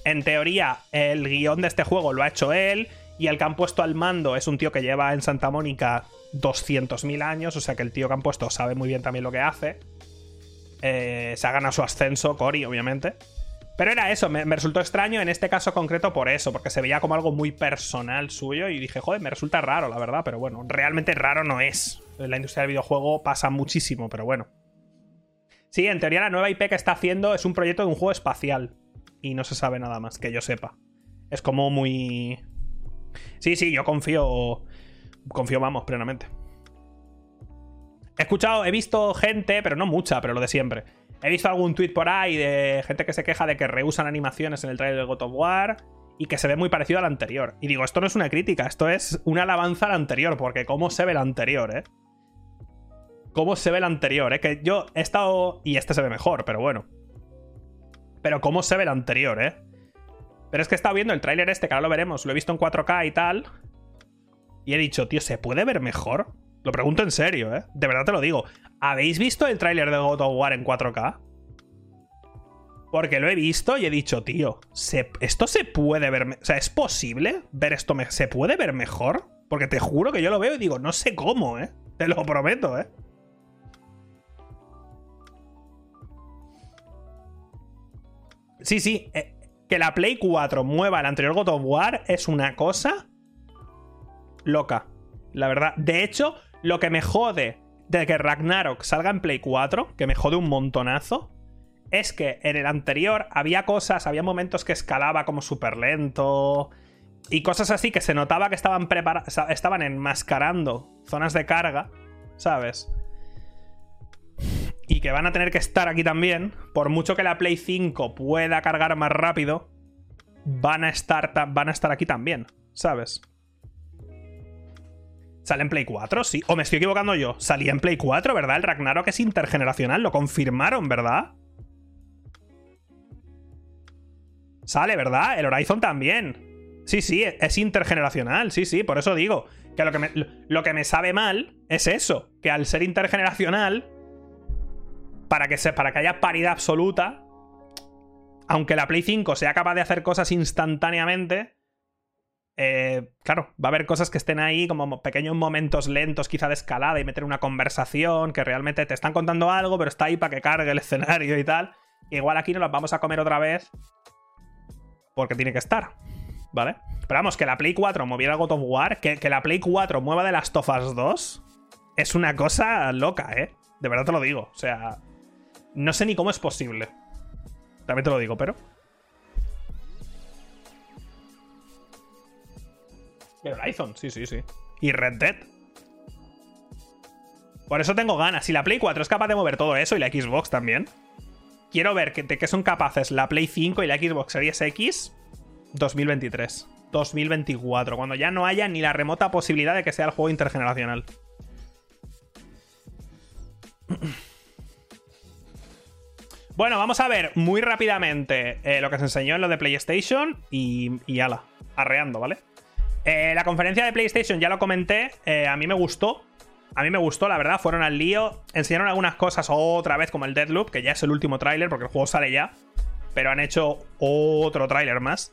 en teoría, el guion de este juego lo ha hecho él. Y el que han puesto al mando es un tío que lleva en Santa Mónica 200.000 años. O sea que el tío que han puesto sabe muy bien también lo que hace. Eh, se ha ganado su ascenso, Cory, obviamente. Pero era eso, me, resultó extraño en este caso concreto por eso, porque se veía como algo muy personal suyo y dije, joder, me resulta raro, la verdad, pero bueno, realmente raro no es. En la industria del videojuego pasa muchísimo, pero bueno. Sí, en teoría la nueva IP que está haciendo es un proyecto de un juego espacial y no se sabe nada más, que yo sepa. Es como muy... Sí, sí, yo confío... Confío, vamos, plenamente. He escuchado, he visto gente, pero no mucha, pero lo de siempre. He visto algún tweet por ahí de gente que se queja de que rehusan animaciones en el trailer de God of War y que se ve muy parecido al anterior. Y digo, esto no es una crítica, esto es una alabanza al anterior, porque cómo se ve el anterior, ¿eh? Cómo se ve el anterior, ¿eh? Que yo he estado... Y este se ve mejor, pero bueno. Pero cómo se ve el anterior, ¿eh? Pero es que he estado viendo el tráiler este, que ahora lo veremos. Lo he visto en 4K y tal. Y he dicho, tío, ¿se puede ver mejor? Lo pregunto en serio, ¿eh? De verdad te lo digo. ¿Habéis visto el tráiler de God of War en 4K? Porque lo he visto y he dicho, tío, ¿esto se puede ver? O sea, ¿es posible ver esto? ¿Se puede ver mejor? Porque te juro que yo lo veo y digo, no sé cómo, ¿eh? Te lo prometo, ¿eh? Sí, sí. Eh, que la Play 4 mueva el anterior God of War es una cosa loca. La verdad. De hecho, lo que me jode de que Ragnarok salga en Play 4, que me jode un montonazo, es que en el anterior había cosas, había momentos que escalaba como súper lento. Y cosas así que se notaba que estaban estaban enmascarando zonas de carga, ¿sabes? y que van a tener que estar aquí también, por mucho que la Play 5 pueda cargar más rápido, van a estar, van a estar aquí también, ¿sabes? ¿Sale en Play 4? Sí. ¿O me estoy equivocando yo? Salía en Play 4, ¿verdad? El Ragnarok es intergeneracional, lo confirmaron, ¿verdad? Sale, ¿verdad? El Horizon también. Sí, sí, es intergeneracional, sí, sí, por eso digo que lo que me, lo que me sabe mal es eso, que al ser intergeneracional para que, se, para que haya paridad absoluta, aunque la Play 5 sea capaz de hacer cosas instantáneamente, eh, claro, va a haber cosas que estén ahí como pequeños momentos lentos quizá de escalada y meter una conversación que realmente te están contando algo, pero está ahí para que cargue el (laughs) escenario y tal. Igual aquí no las vamos a comer otra vez porque tiene que estar, ¿vale? Pero vamos, que la Play 4 moviera God of War, que, que la Play 4 mueva de las Tofas 2, es una cosa loca, ¿eh? De verdad te lo digo. O sea, no sé ni cómo es posible. También te lo digo, pero... El Horizon, sí, sí, sí. Y Red Dead. Por eso tengo ganas. Si la Play 4 es capaz de mover todo eso y la Xbox también, quiero ver que, de qué son capaces la Play 5 y la Xbox Series X 2023. 2024, cuando ya no haya ni la remota posibilidad de que sea el juego intergeneracional. (clears throat) Bueno, vamos a ver muy rápidamente eh, lo que se enseñó en lo de PlayStation y, y ala, arreando, ¿vale? Eh, la conferencia de PlayStation ya lo comenté, eh, a mí me gustó. A mí me gustó, la verdad, fueron al lío, enseñaron algunas cosas otra vez como el Deadloop, que ya es el último tráiler porque el juego sale ya, pero han hecho otro tráiler más.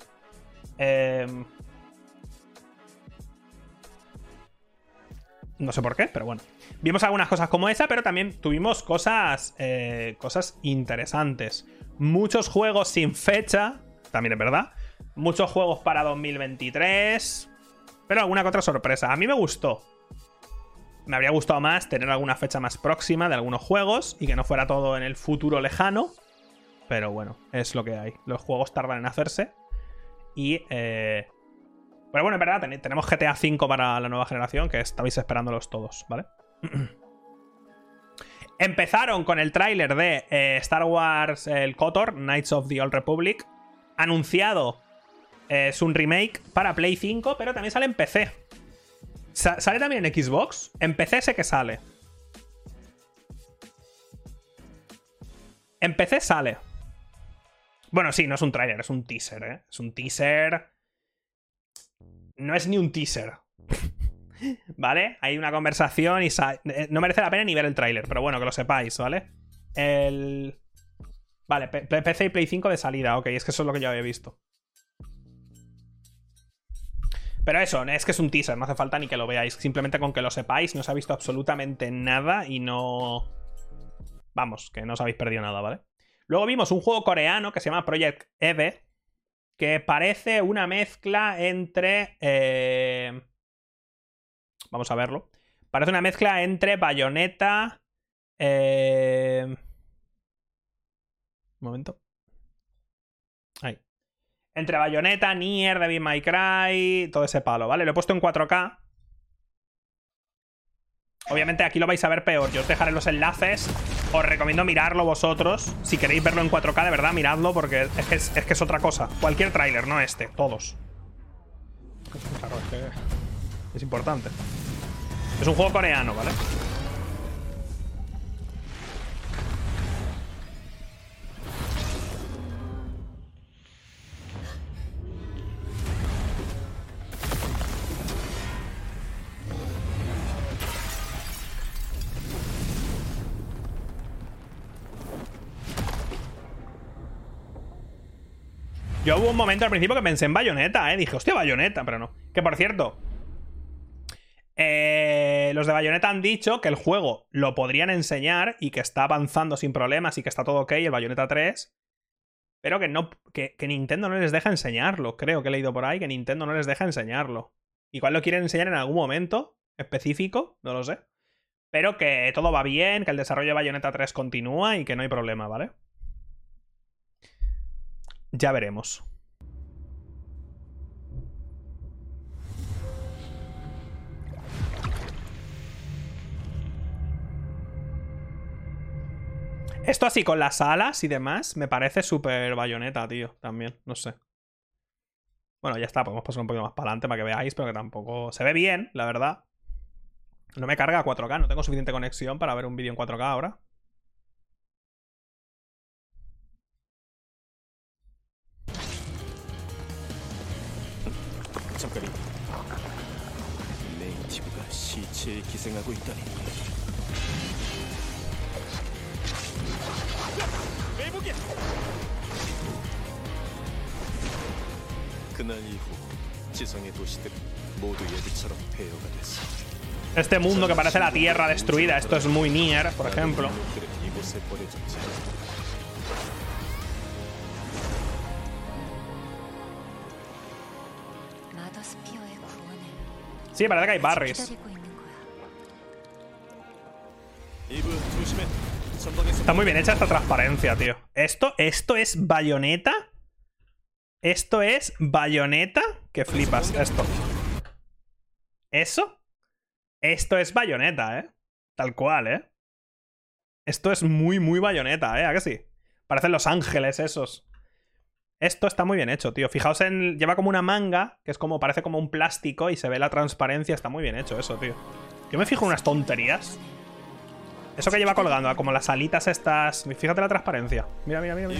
No sé por qué, pero bueno. Vimos algunas cosas como esa, pero también tuvimos cosas, eh, cosas interesantes. Muchos juegos sin fecha, también es verdad. Muchos juegos para 2023. Pero alguna que otra sorpresa. A mí me gustó. Me habría gustado más tener alguna fecha más próxima de algunos juegos y que no fuera todo en el futuro lejano. Pero bueno, es lo que hay. Los juegos tardan en hacerse. Y eh, pero bueno, es verdad, tenemos GTA V para la nueva generación, que estabais esperándolos todos, ¿vale? (clears throat) Empezaron con el tráiler de eh, Star Wars el KOTOR, Knights of the Old Republic. Anunciado es un remake para Play 5, pero también sale en PC. ¿Sale también en Xbox? En PC sé que sale. En PC sale. Bueno, sí, no es un tráiler, es un teaser, ¿eh? Es un teaser no es ni un teaser. (laughs) ¿Vale? Hay una conversación y eh, no merece la pena ni ver el tráiler, pero bueno, que lo sepáis, ¿vale? El... Vale, PC y Play 5 de salida, ok, es que eso es lo que yo había visto. Pero eso, es que es un teaser, no hace falta ni que lo veáis. Simplemente con que lo sepáis, no se ha visto absolutamente nada y no... Vamos, que no os habéis perdido nada, ¿vale? Luego vimos un juego coreano que se llama Project Eve, que parece una mezcla entre... Eh, vamos a verlo. Parece una mezcla entre Bayonetta... Eh, un momento. Entre Bayonetta, Nier, Devil May Cry, todo ese palo, ¿vale? Lo he puesto en 4K Obviamente aquí lo vais a ver peor. Yo os dejaré los enlaces. Os recomiendo mirarlo vosotros. Si queréis verlo en 4K, de verdad, miradlo porque es que es, que es otra cosa. Cualquier tráiler, no este. Todos. Claro, es que es importante. Es un juego coreano, ¿vale? Yo hubo un momento al principio que pensé en Bayonetta, ¿eh? Dije, hostia, Bayonetta, pero no. Que por cierto, eh, los de Bayonetta han dicho que el juego lo podrían enseñar y que está avanzando sin problemas y que está todo ok, el Bayonetta 3. Pero que no. Que, Nintendo no les deja enseñarlo. Creo que he leído por ahí que Nintendo no les deja enseñarlo. Igual lo quieren enseñar en algún momento específico, no lo sé. Pero que todo va bien, que el desarrollo de Bayonetta 3 continúa y que no hay problema, ¿vale? Ya veremos. Esto así con las alas y demás me parece súper bayoneta, tío. También, no sé. Bueno, ya está, podemos pasar un poquito más para adelante para que veáis, pero que tampoco... Se ve bien, la verdad. No me carga a 4K, no tengo suficiente conexión para ver un vídeo en 4K ahora. Este mundo que parece la tierra destruida, esto es muy Nier, por ejemplo. Sí, parece que hay barris. Está muy bien hecha esta transparencia, tío. Esto, esto es bayoneta. Esto es bayoneta. Que flipas, esto. ¿Eso? Esto es bayoneta, ¿eh? Tal cual, ¿eh? Esto es muy, muy bayoneta, ¿eh? ¿A que sí? Parecen los ángeles esos. Esto está muy bien hecho, tío. Fijaos en. Lleva como una manga, que es como. Parece como un plástico y se ve la transparencia. Está muy bien hecho eso, tío. Yo me fijo en unas tonterías. Eso que lleva colgando, como las alitas estas. Fíjate la transparencia. Mira, mira, mira. mira.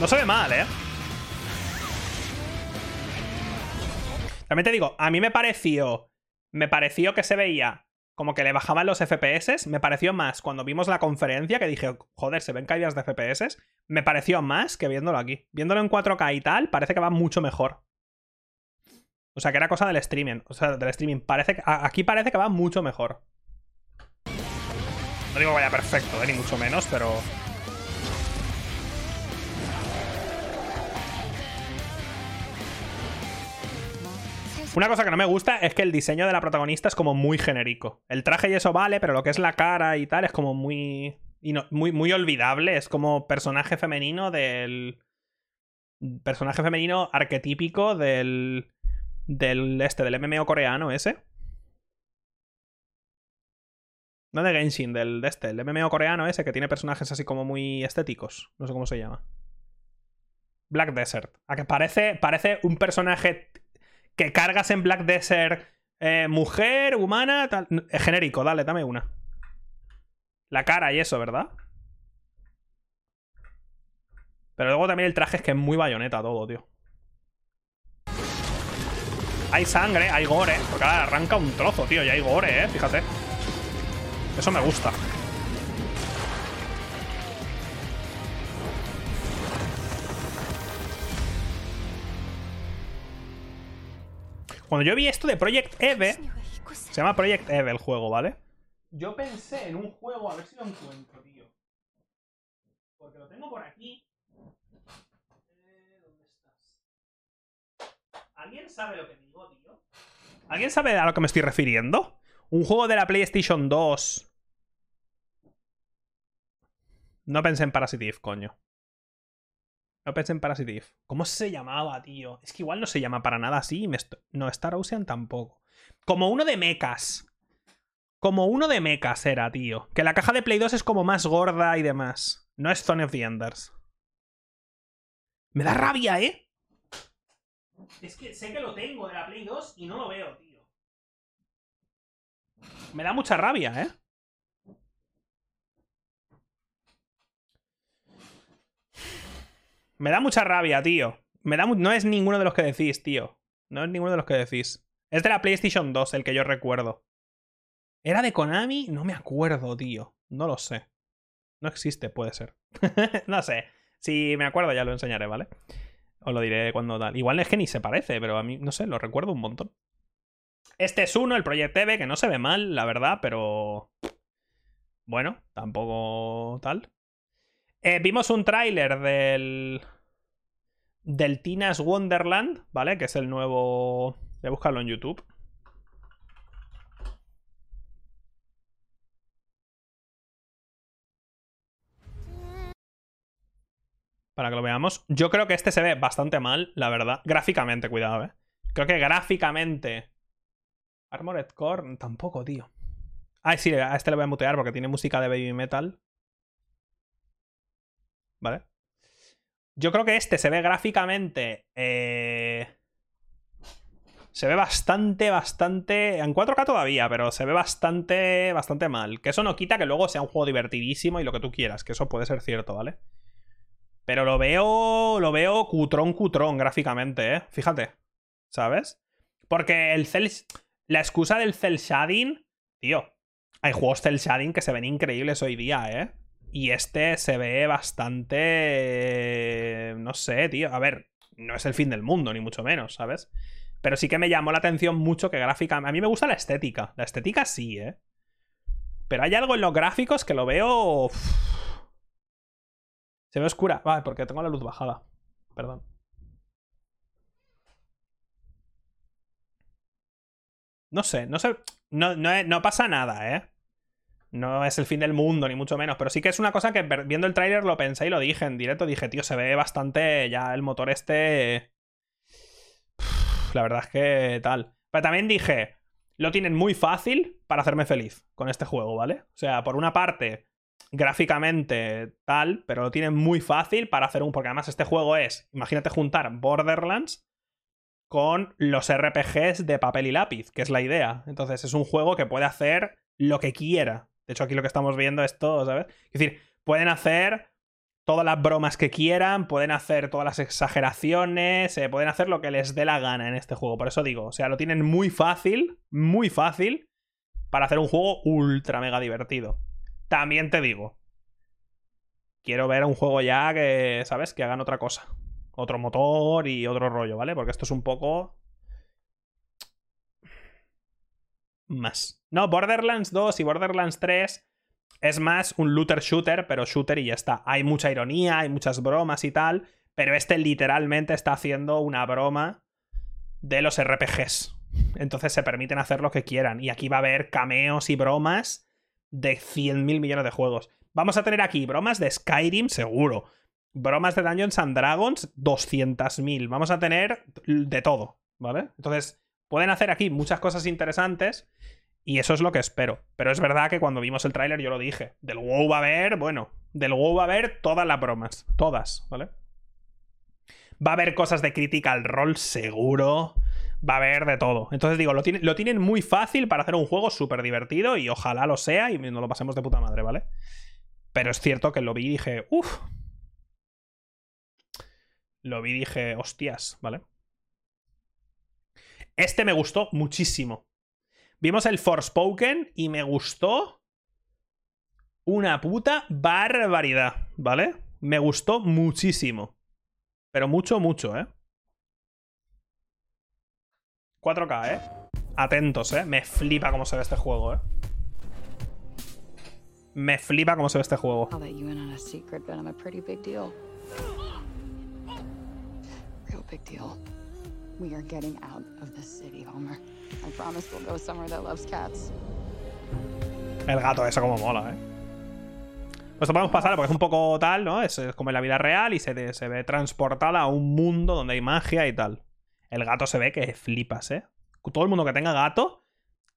No se ve mal, ¿eh? También te digo, a mí me pareció. Me pareció que se veía como que le bajaban los FPS. Me pareció más cuando vimos la conferencia que dije, joder, se ven caídas de FPS. Me pareció más que viéndolo aquí. Viéndolo en 4K y tal, parece que va mucho mejor. O sea, que era cosa del streaming. O sea, del streaming. Parece que, aquí parece que va mucho mejor. No digo que vaya perfecto, ¿eh? ni mucho menos, pero. Una cosa que no me gusta es que el diseño de la protagonista es como muy genérico. El traje y eso vale, pero lo que es la cara y tal es como muy. muy, muy olvidable. Es como personaje femenino del. Personaje femenino arquetípico del. Del este, del MMO coreano ese. No de Genshin, del de este, el MMO coreano ese que tiene personajes así como muy estéticos. No sé cómo se llama. Black Desert. A que parece, parece un personaje que cargas en Black Desert eh, mujer, humana, tal. genérico, dale, dame una. La cara y eso, ¿verdad? Pero luego también el traje es que es muy bayoneta todo, tío. Hay sangre, hay gore. Porque ahora arranca un trozo, tío. Y hay gore, eh. Fíjate. Eso me gusta. Cuando yo vi esto de Project Eve, se llama Project Eve el juego, ¿vale? Yo pensé en un juego, a ver si lo encuentro, tío. Porque lo tengo por aquí. Eh, ¿Dónde estás? ¿Alguien sabe lo que digo, tío? ¿Alguien sabe a lo que me estoy refiriendo? Un juego de la PlayStation 2. No pensé en Parasitive, coño. No pensé en Parasitive. ¿Cómo se llamaba, tío? Es que igual no se llama para nada así. No, Star Ocean tampoco. Como uno de mechas. Como uno de mechas era, tío. Que la caja de Play 2 es como más gorda y demás. No es Zone of the Enders. Me da rabia, ¿eh? Es que sé que lo tengo de la Play 2 y no lo veo, tío. Me da mucha rabia, ¿eh? Me da mucha rabia, tío. Me da no es ninguno de los que decís, tío. No es ninguno de los que decís. Es de la PlayStation 2 el que yo recuerdo. ¿Era de Konami? No me acuerdo, tío. No lo sé. No existe, puede ser. (laughs) no sé. Si me acuerdo ya lo enseñaré, ¿vale? Os lo diré cuando tal. Igual es que ni se parece, pero a mí, no sé, lo recuerdo un montón. Este es uno, el Project TV, que no se ve mal, la verdad, pero... Bueno, tampoco tal. Eh, vimos un tráiler del. Del Tina's Wonderland, ¿vale? Que es el nuevo. Voy a buscarlo en YouTube. Para que lo veamos. Yo creo que este se ve bastante mal, la verdad. Gráficamente, cuidado, eh. Creo que gráficamente. Armored Core, tampoco, tío. Ah, sí, a este le voy a mutear porque tiene música de baby metal. ¿Vale? Yo creo que este se ve gráficamente. Eh, se ve bastante, bastante. En 4K todavía, pero se ve bastante, bastante mal. Que eso no quita que luego sea un juego divertidísimo y lo que tú quieras, que eso puede ser cierto, ¿vale? Pero lo veo. Lo veo cutrón, cutrón gráficamente, ¿eh? Fíjate. ¿Sabes? Porque el cel. La excusa del cel shading. Tío. Hay juegos cel shading que se ven increíbles hoy día, ¿eh? Y este se ve bastante... No sé, tío. A ver, no es el fin del mundo, ni mucho menos, ¿sabes? Pero sí que me llamó la atención mucho que gráfica... A mí me gusta la estética. La estética sí, ¿eh? Pero hay algo en los gráficos que lo veo... Se ve oscura. Vale, porque tengo la luz bajada. Perdón. No sé, no sé. No, no, no pasa nada, ¿eh? No es el fin del mundo, ni mucho menos. Pero sí que es una cosa que viendo el tráiler lo pensé y lo dije en directo. Dije, tío, se ve bastante ya el motor este. La verdad es que tal. Pero también dije, lo tienen muy fácil para hacerme feliz con este juego, ¿vale? O sea, por una parte, gráficamente tal, pero lo tienen muy fácil para hacer un... Porque además este juego es, imagínate juntar Borderlands con los RPGs de papel y lápiz, que es la idea. Entonces es un juego que puede hacer lo que quiera. De hecho, aquí lo que estamos viendo es todo, ¿sabes? Es decir, pueden hacer todas las bromas que quieran, pueden hacer todas las exageraciones, eh, pueden hacer lo que les dé la gana en este juego. Por eso digo, o sea, lo tienen muy fácil, muy fácil para hacer un juego ultra mega divertido. También te digo, quiero ver un juego ya que, ¿sabes? Que hagan otra cosa. Otro motor y otro rollo, ¿vale? Porque esto es un poco... Más. No, Borderlands 2 y Borderlands 3 es más un looter shooter, pero shooter y ya está. Hay mucha ironía, hay muchas bromas y tal, pero este literalmente está haciendo una broma de los RPGs. Entonces se permiten hacer lo que quieran. Y aquí va a haber cameos y bromas de 100.000 millones de juegos. Vamos a tener aquí bromas de Skyrim, seguro. Bromas de Dungeons and Dragons, 200.000. Vamos a tener de todo, ¿vale? Entonces, pueden hacer aquí muchas cosas interesantes y eso es lo que espero. Pero es verdad que cuando vimos el tráiler yo lo dije. Del WoW va a haber, bueno, del WoW va a haber todas las bromas. Todas, ¿vale? Va a haber cosas de crítica al rol seguro. Va a haber de todo. Entonces digo, lo, lo tienen muy fácil para hacer un juego súper divertido y ojalá lo sea y nos lo pasemos de puta madre, ¿vale? Pero es cierto que lo vi y dije, uff. Lo vi y dije, hostias, ¿vale? Este me gustó muchísimo. Vimos el Forspoken y me gustó una puta barbaridad, ¿vale? Me gustó muchísimo. Pero mucho, mucho, ¿eh? 4K, ¿eh? Atentos, ¿eh? Me flipa cómo se ve este juego, ¿eh? Me flipa cómo se ve este juego. We are getting out of the city, Homer. I promise we'll go somewhere that loves cats. El gato, eso como mola, eh. Pues podemos pasar porque es un poco tal, ¿no? Es, como en la vida real y se, se, ve transportada a un mundo donde hay magia y tal. El gato se ve que flipas, ¿eh? Todo el mundo que tenga gato,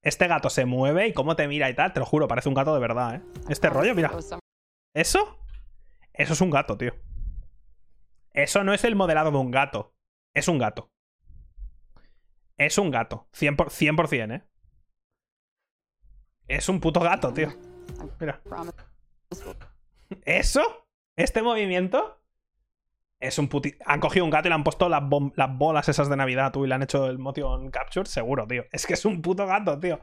este gato se mueve y cómo te mira y tal, te lo juro, parece un gato de verdad, ¿eh? Este rollo, mira. ¿Eso? Eso es un gato, tío. Eso no es el modelado de un gato. Es un gato. Es un gato. 100%, ¿eh? Es un puto gato, tío. Mira. ¿Eso? ¿Este movimiento? Es un puti... Han cogido un gato y le han puesto las, bolas esas de Navidad, tú, y le han hecho el motion capture, seguro, tío. Es que es un puto gato, tío.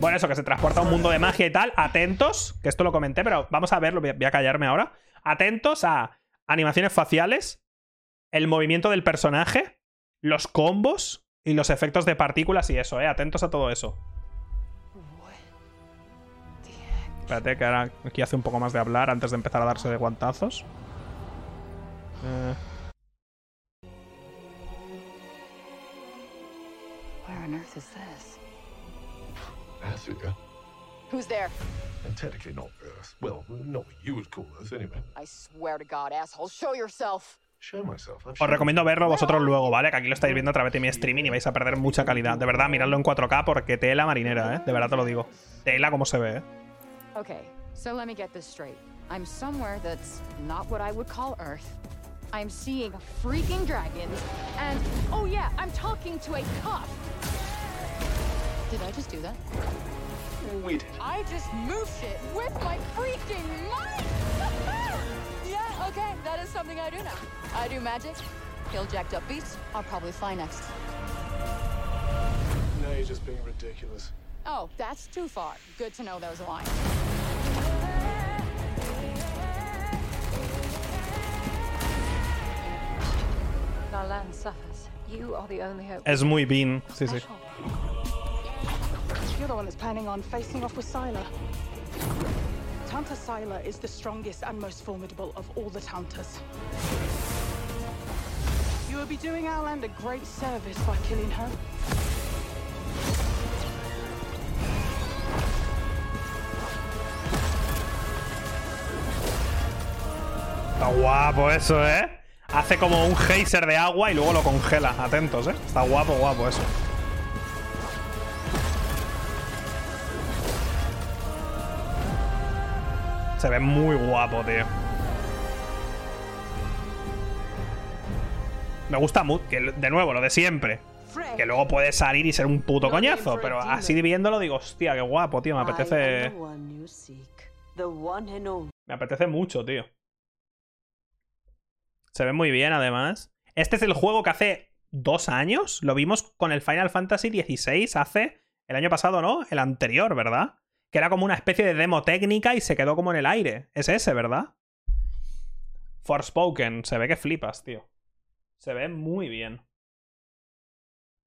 Bueno, eso, que se transporta a un mundo de magia y tal. Atentos, que esto lo comenté, pero vamos a verlo, voy a callarme ahora. Atentos a animaciones faciales, el movimiento del personaje, los combos y los efectos de partículas y eso, ¿eh? Atentos a todo eso. Espérate, que ahora aquí hace un poco más de hablar antes de empezar a darse de guantazos. Eh... Where on earth is this? Africa. Who's there? And technically not Earth. Well, not what you would call Earth anyway. I swear to God, asshole, show yourself. Os recomiendo verlo vosotros luego, ¿vale? Que aquí lo estáis viendo a través de mi streaming y vais a perder mucha calidad. De verdad, miradlo en 4K porque tela marinera, ¿eh? De verdad te lo digo. Tela como se ve, ¿eh? Okay, so let me get this straight. I'm somewhere that's not what I would call Earth. I'm seeing freaking dragons and oh yeah, I'm talking to a cop. Did I just do that? We did. I just moved it with my freaking mind. Okay, that is something I do now. I do magic, kill jacked up beasts. I'll probably fly next. No, you're just being ridiculous. Oh, that's too far. Good to know there was a line. Our land suffers. You are the only hope. Es muy bien, sí, sí. You're the one that's planning on facing off with Sila. Tanta Sila is the strongest and most formidable of all the Tantas. You will be doing our land a great service by killing her. Está guapo eso, ¿eh? Hace como un geyser de agua y luego lo congela. Atentos, ¿eh? Está guapo, guapo eso. Se ve muy guapo, tío. Me gusta mucho, que de nuevo, lo de siempre. Que luego puede salir y ser un puto coñazo, pero así viéndolo digo, hostia, qué guapo, tío. Me apetece. Me apetece mucho, tío. Se ve muy bien, además. Este es el juego que hace dos años lo vimos con el Final Fantasy XVI hace el año pasado, ¿no? El anterior, ¿verdad? Que era como una especie de demo técnica y se quedó como en el aire. Es ese, ¿verdad? Forspoken. Se ve que flipas, tío. Se ve muy bien.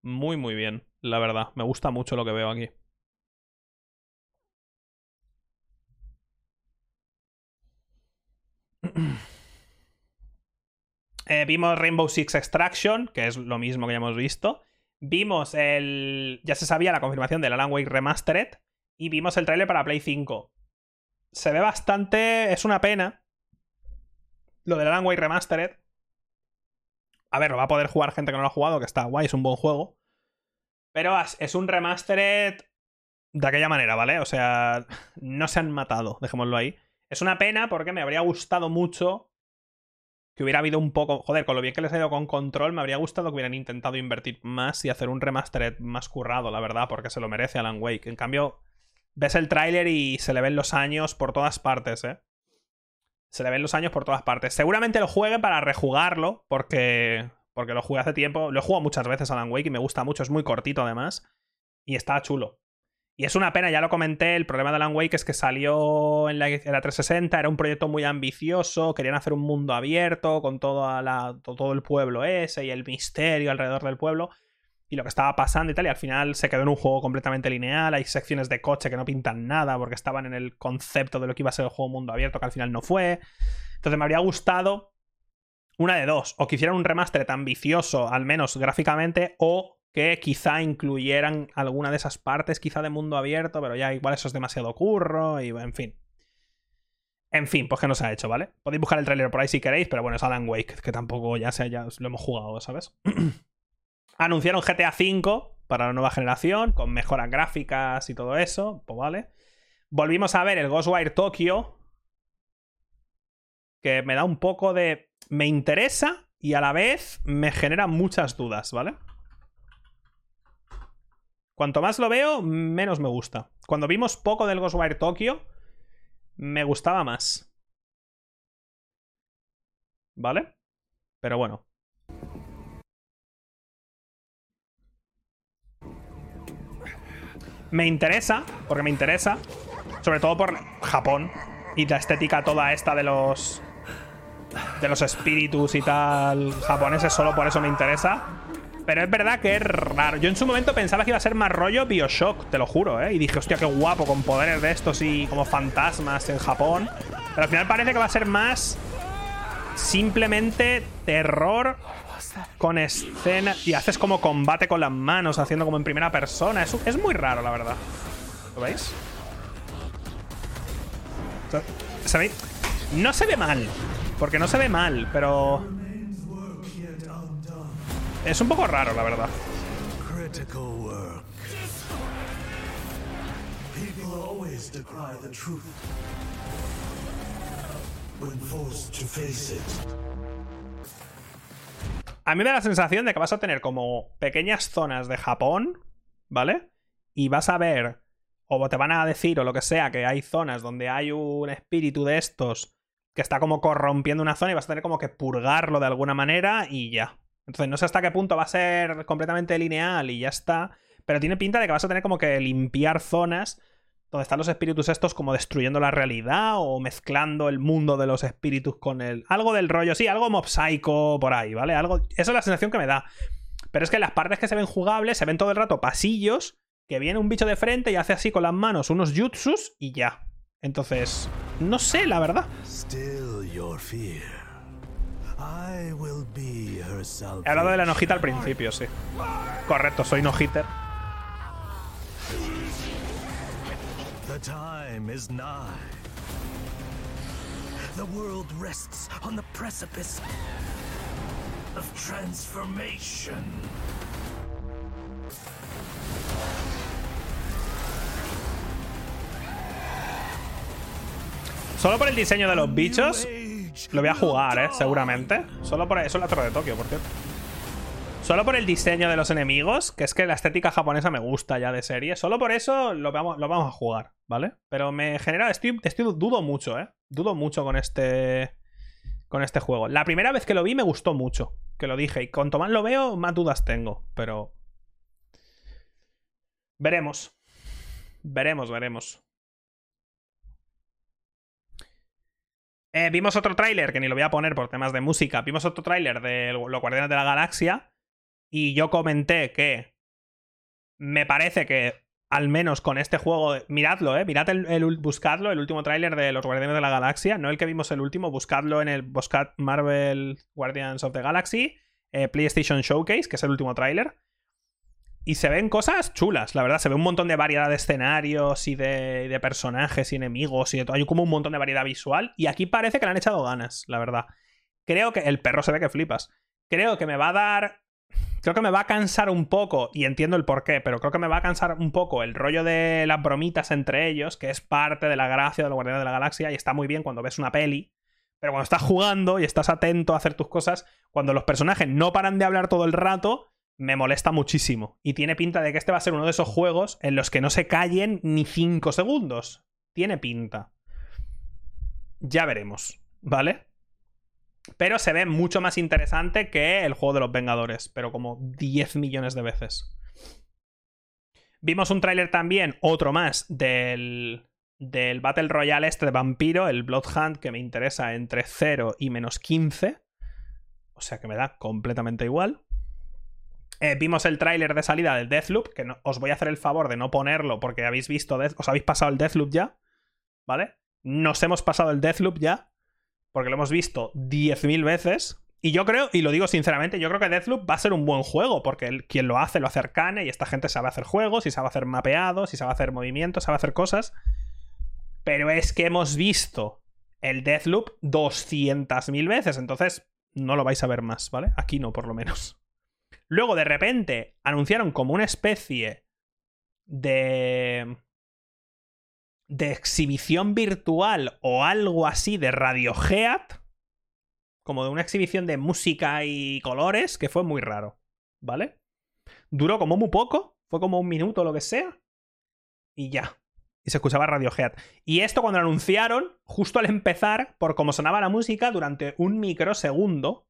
Muy, muy bien, la verdad. Me gusta mucho lo que veo aquí. (clears throat) Eh, vimos Rainbow Six Extraction, que es lo mismo que ya hemos visto. Vimos el. Ya se sabía la confirmación del Alan Wake Remastered. Y vimos el trailer para Play 5. Se ve bastante. Es una pena. Lo del Alan Wake Remastered. A ver, lo va a poder jugar gente que no lo ha jugado, que está guay, es un buen juego. Pero es un remastered de aquella manera, ¿vale? O sea, no se han matado, dejémoslo ahí. Es una pena porque me habría gustado mucho que hubiera habido un poco. Joder, con lo bien que les ha ido con control, me habría gustado que hubieran intentado invertir más y hacer un remastered más currado, la verdad, porque se lo merece Alan Wake. En cambio, ves el tráiler y se le ven los años por todas partes, ¿eh? Se le ven los años por todas partes. Seguramente lo juegue para rejugarlo, porque. Porque lo jugué hace tiempo. Lo he jugado muchas veces Alan Wake y me gusta mucho. Es muy cortito, además. Y está chulo. Y es una pena, ya lo comenté, el problema de Alan Wake es que salió en la, 360, era un proyecto muy ambicioso, querían hacer un mundo abierto con la, todo el pueblo ese y el misterio alrededor del pueblo y lo que estaba pasando y tal, y al final se quedó en un juego completamente lineal, hay secciones de coche que no pintan nada porque estaban en el concepto de lo que iba a ser el juego mundo abierto, que al final no fue. Entonces me habría gustado una de dos, o que hicieran un remaster tan ambicioso, al menos gráficamente, o que quizá incluyeran alguna de esas partes, quizá de mundo abierto, pero ya igual eso es demasiado curro y en fin. En fin, pues que no se ha hecho, ¿vale? Podéis buscar el trailer por ahí si queréis, pero bueno, es Alan Wake, que tampoco ya, sea, ya lo hemos jugado, ¿sabes? (clears throat) Anunciaron GTA V para la nueva generación, con mejoras gráficas y todo eso, pues vale. Volvimos a ver el Ghostwire Tokyo, que me da un poco de... Me interesa y a la vez me genera muchas dudas, ¿vale? Cuanto más lo veo, menos me gusta. Cuando vimos poco del Ghostwire Tokyo, me gustaba más. ¿Vale? Pero bueno. Me interesa, porque me interesa. Sobre todo por Japón. Y la estética toda esta de los. De los espíritus y tal. Japoneses, solo por eso me interesa. Pero es verdad que es raro. Yo en su momento pensaba que iba a ser más rollo Bioshock, te lo juro, ¿eh? Y dije, hostia, qué guapo, con poderes de estos y como fantasmas en Japón. Pero al final parece que va a ser más simplemente terror con escena. Y haces como combate con las manos, haciendo como en primera persona. Es, es muy raro, la verdad. ¿Lo veis? ¿Sabéis? No se ve mal. Porque no se ve mal, pero. Es un poco raro, la verdad. A mí me da la sensación de que vas a tener como pequeñas zonas de Japón, ¿vale? Y vas a ver, o te van a decir, o lo que sea, que hay zonas donde hay un espíritu de estos que está como corrompiendo una zona y vas a tener como que purgarlo de alguna manera y ya. Entonces no sé hasta qué punto va a ser completamente lineal y ya está. Pero tiene pinta de que vas a tener como que limpiar zonas donde están los espíritus estos como destruyendo la realidad o mezclando el mundo de los espíritus con el... Algo del rollo, sí, algo mob psycho por ahí, ¿vale? Algo... Esa es la sensación que me da. Pero es que las partes que se ven jugables se ven todo el rato pasillos, que viene un bicho de frente y hace así con las manos unos jutsus y ya. Entonces... No sé, la verdad. Still your fear. I will be her He hablado de la nojita al principio, sí. Correcto, soy no hitter. The time is nigh. The world rests on the precipice of transformation. Solo por el diseño de los bichos, lo voy a jugar, ¿eh? Seguramente. Solo por eso es la Torre de Tokio, por cierto. Solo por el diseño de los enemigos, que es que la estética japonesa me gusta ya de serie. Solo por eso lo vamos, a jugar, ¿vale? Pero me genera. Estoy, estoy- dudo mucho, ¿eh? Dudo mucho con este. Con este juego. La primera vez que lo vi me gustó mucho. Que lo dije. Y cuanto más lo veo, más dudas tengo. Pero. Veremos. Veremos, veremos. Eh, vimos otro tráiler, que ni lo voy a poner por temas de música. Vimos otro tráiler de Los Guardianes de la Galaxia. Y yo comenté que me parece que, al menos con este juego, miradlo, eh, mirad el, el- buscadlo, el último tráiler de Los Guardianes de la Galaxia, no el que vimos el último, buscadlo en el buscad Marvel Guardians of the Galaxy, eh, PlayStation Showcase, que es el último tráiler. Y se ven cosas chulas, la verdad. Se ve un montón de variedad de escenarios y de, de personajes y enemigos y de todo. Hay como un montón de variedad visual. Y aquí parece que le han echado ganas, la verdad. Creo que el perro se ve que flipas. Creo que me va a dar. Creo que me va a cansar un poco, y entiendo el porqué, pero creo que me va a cansar un poco el rollo de las bromitas entre ellos, que es parte de la gracia de los Guardianes de la Galaxia, y está muy bien cuando ves una peli. Pero cuando estás jugando y estás atento a hacer tus cosas, cuando los personajes no paran de hablar todo el rato, me molesta muchísimo. Y tiene pinta de que este va a ser uno de esos juegos en los que no se callen ni 5 segundos. Tiene pinta. Ya veremos, ¿vale? Pero se ve mucho más interesante que el juego de los Vengadores, pero como 10 millones de veces. Vimos un tráiler también, otro más, del, del Battle Royale este de vampiro, el Bloodhunt, que me interesa entre 0 y menos 15. O sea que me da completamente igual. Eh, vimos el tráiler de salida del Deathloop, que os voy a hacer el favor de no ponerlo porque habéis visto, os habéis pasado el Deathloop ya, ¿vale? Nos hemos pasado el Deathloop ya, porque lo hemos visto 10.000 veces. Y yo creo, y lo digo sinceramente, yo creo que Deathloop va a ser un buen juego, porque el- quien lo hace lo hace Arcane y esta gente sabe hacer juegos, y sabe hacer mapeados, y sabe hacer movimientos, sabe hacer cosas. Pero es que hemos visto el Deathloop 200.000 veces, entonces no lo vais a ver más, ¿vale? Aquí no, por lo menos. Luego, de repente, anunciaron como una especie de. De exhibición virtual o algo así de Radiohead. Como de una exhibición de música y colores, que fue muy raro. ¿Vale? Duró como muy poco, fue como un minuto o lo que sea. Y ya. Y se escuchaba Radiohead. Y esto cuando lo anunciaron, justo al empezar, por cómo sonaba la música, durante un microsegundo,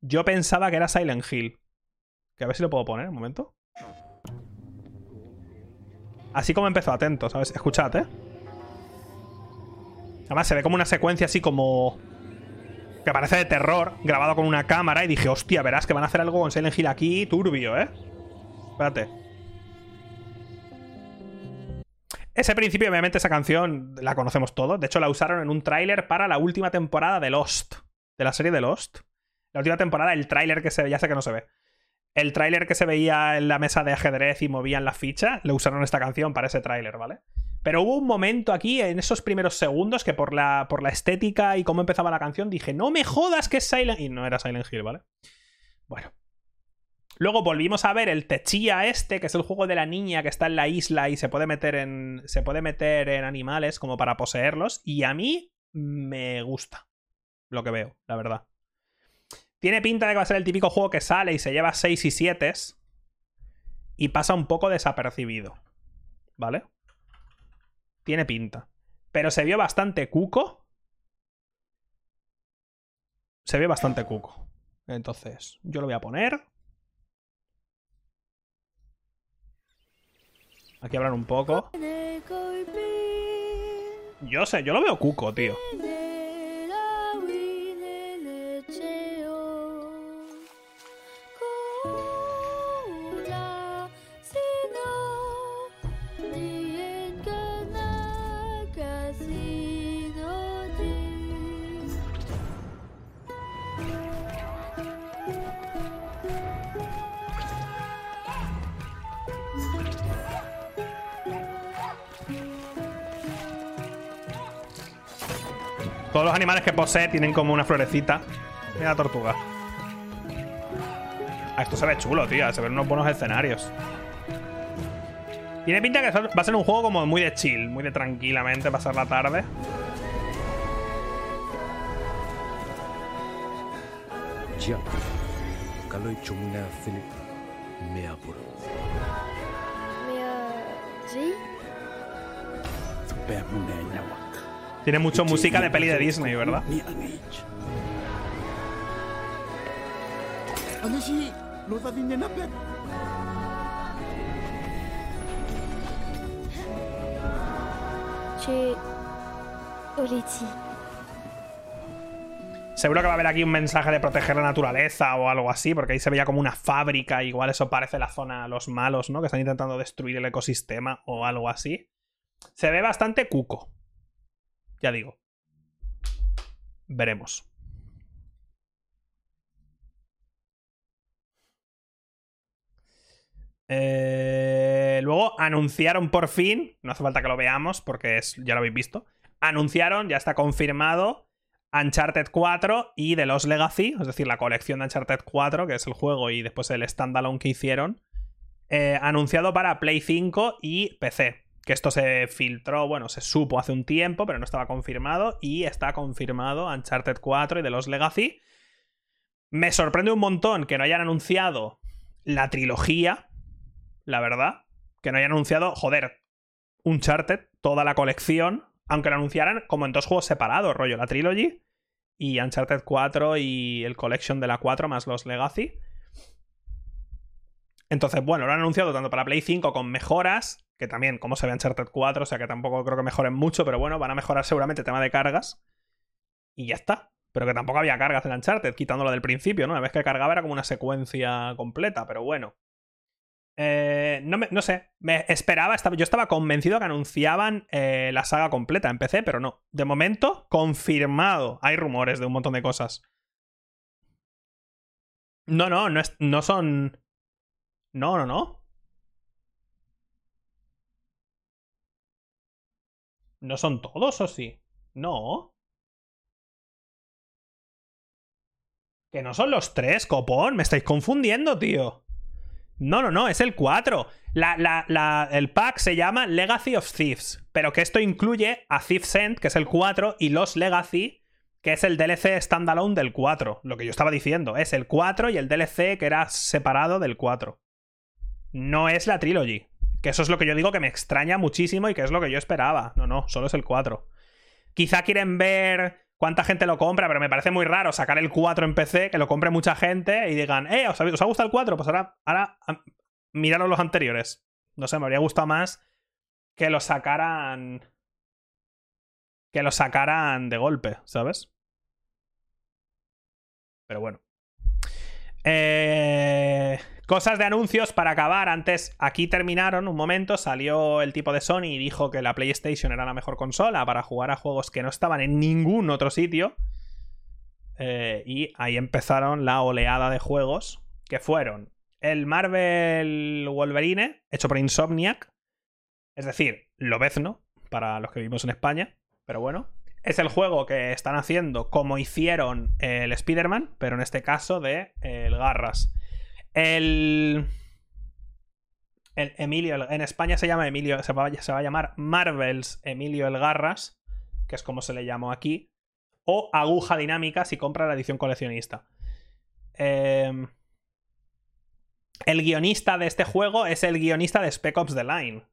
yo pensaba que era Silent Hill. Que a ver si lo puedo poner un momento. Así como empezó, atento, ¿sabes? Escuchad, ¿eh? Además se ve como una secuencia así como... Que parece de terror, grabado con una cámara. Y dije, hostia, verás que van a hacer algo con Silent Hill aquí turbio, ¿eh? Espérate. Ese principio, obviamente, esa canción la conocemos todos. De hecho, la usaron en un tráiler para la última temporada de Lost. De la serie de Lost. La última temporada, el tráiler que se ve, ya sé que no se ve. El tráiler que se veía en la mesa de ajedrez y movían la ficha, le usaron esta canción para ese tráiler, ¿vale? Pero hubo un momento aquí, en esos primeros segundos, que por la, por la estética y cómo empezaba la canción, dije, no me jodas que es Silent Y no era Silent Hill, ¿vale? Bueno. Luego volvimos a ver el Techía este, que es el juego de la niña que está en la isla y se puede meter en. Se puede meter en animales como para poseerlos. Y a mí me gusta lo que veo, la verdad. Tiene pinta de que va a ser el típico juego que sale y se lleva 6 y 7 y pasa un poco desapercibido. ¿Vale? Tiene pinta. Pero se vio bastante cuco. Se vio bastante cuco. Entonces, yo lo voy a poner. Aquí hablan un poco. Yo sé, yo lo veo cuco, tío. Los animales que posee tienen como una florecita. Mira la tortuga. Ah, esto se ve chulo, tío. Se ven unos buenos escenarios. Tiene pinta que va a ser un juego como muy de chill, muy de tranquilamente pasar la tarde. Tiene mucho música de peli de Disney, ¿verdad? Seguro que va a haber aquí un mensaje de proteger la naturaleza o algo así, porque ahí se veía como una fábrica. Igual eso parece la zona los malos, ¿no? Que están intentando destruir el ecosistema o algo así. Se ve bastante cuco. Ya digo. Veremos. Eh, luego anunciaron por fin, no hace falta que lo veamos porque es, ya lo habéis visto, anunciaron, ya está confirmado, Uncharted 4 y The Lost Legacy, es decir, la colección de Uncharted 4, que es el juego y después el standalone que hicieron, eh, anunciado para Play 5 y PC. Que esto se filtró, bueno, se supo hace un tiempo, pero no estaba confirmado. Y está confirmado Uncharted 4 y The Lost Legacy. Me sorprende un montón que no hayan anunciado la trilogía, la verdad. Que no hayan anunciado, joder, Uncharted, toda la colección. Aunque lo anunciaran como en dos juegos separados, rollo, la trilogy y Uncharted 4 y el Collection de la 4 más los Legacy. Entonces, bueno, lo han anunciado tanto para Play 5 con mejoras, que también, como se ve Uncharted 4, o sea que tampoco creo que mejoren mucho, pero bueno, van a mejorar seguramente el tema de cargas. Y ya está. Pero que tampoco había cargas en Uncharted, quitándolo del principio, ¿no? Una vez que cargaba era como una secuencia completa, pero bueno. Eh, no, me- no sé, me esperaba, estaba, yo estaba convencido que anunciaban eh, la saga completa en PC, pero no. De momento, confirmado. Hay rumores de un montón de cosas. No, no, no, es- no son... No, no, no. ¿No son todos o sí? No. Que no son los tres, copón. Me estáis confundiendo, tío. No, no, no, es el 4. La, la- la- el pack se llama Legacy of Thieves, pero que esto incluye a Thief's End, que es el 4, y Los Legacy, que es el DLC standalone del 4. Lo que yo estaba diciendo, es el 4 y el DLC que era separado del 4. No es la trilogy. Que eso es lo que yo digo que me extraña muchísimo y que es lo que yo esperaba. No, no, solo es el 4. Quizá quieren ver cuánta gente lo compra, pero me parece muy raro sacar el 4 en PC, que lo compre mucha gente y digan, eh, ¿os ha, gustado el 4? Pues ahora, ahora miraros los anteriores. No sé, me habría gustado más que lo sacaran. Que lo sacaran de golpe, ¿sabes? Pero bueno. Eh, cosas de anuncios para acabar. Antes, aquí terminaron un momento. Salió el tipo de Sony y dijo que la PlayStation era la mejor consola para jugar a juegos que no estaban en ningún otro sitio. Eh, y ahí empezaron la oleada de juegos que fueron el Marvel Wolverine, hecho por Insomniac. Es decir, Lobezno, para los que vivimos en España. Pero bueno. Es el juego que están haciendo como hicieron el Spider-Man, pero en este caso de eh, el Garras. El. El Emilio. En España se llama Emilio. Se va, a llamar Marvels Emilio el Garras, que es como se le llamó aquí. O Aguja Dinámica si compra la edición coleccionista. Em, el guionista de este juego es el guionista de Spec Ops The Line.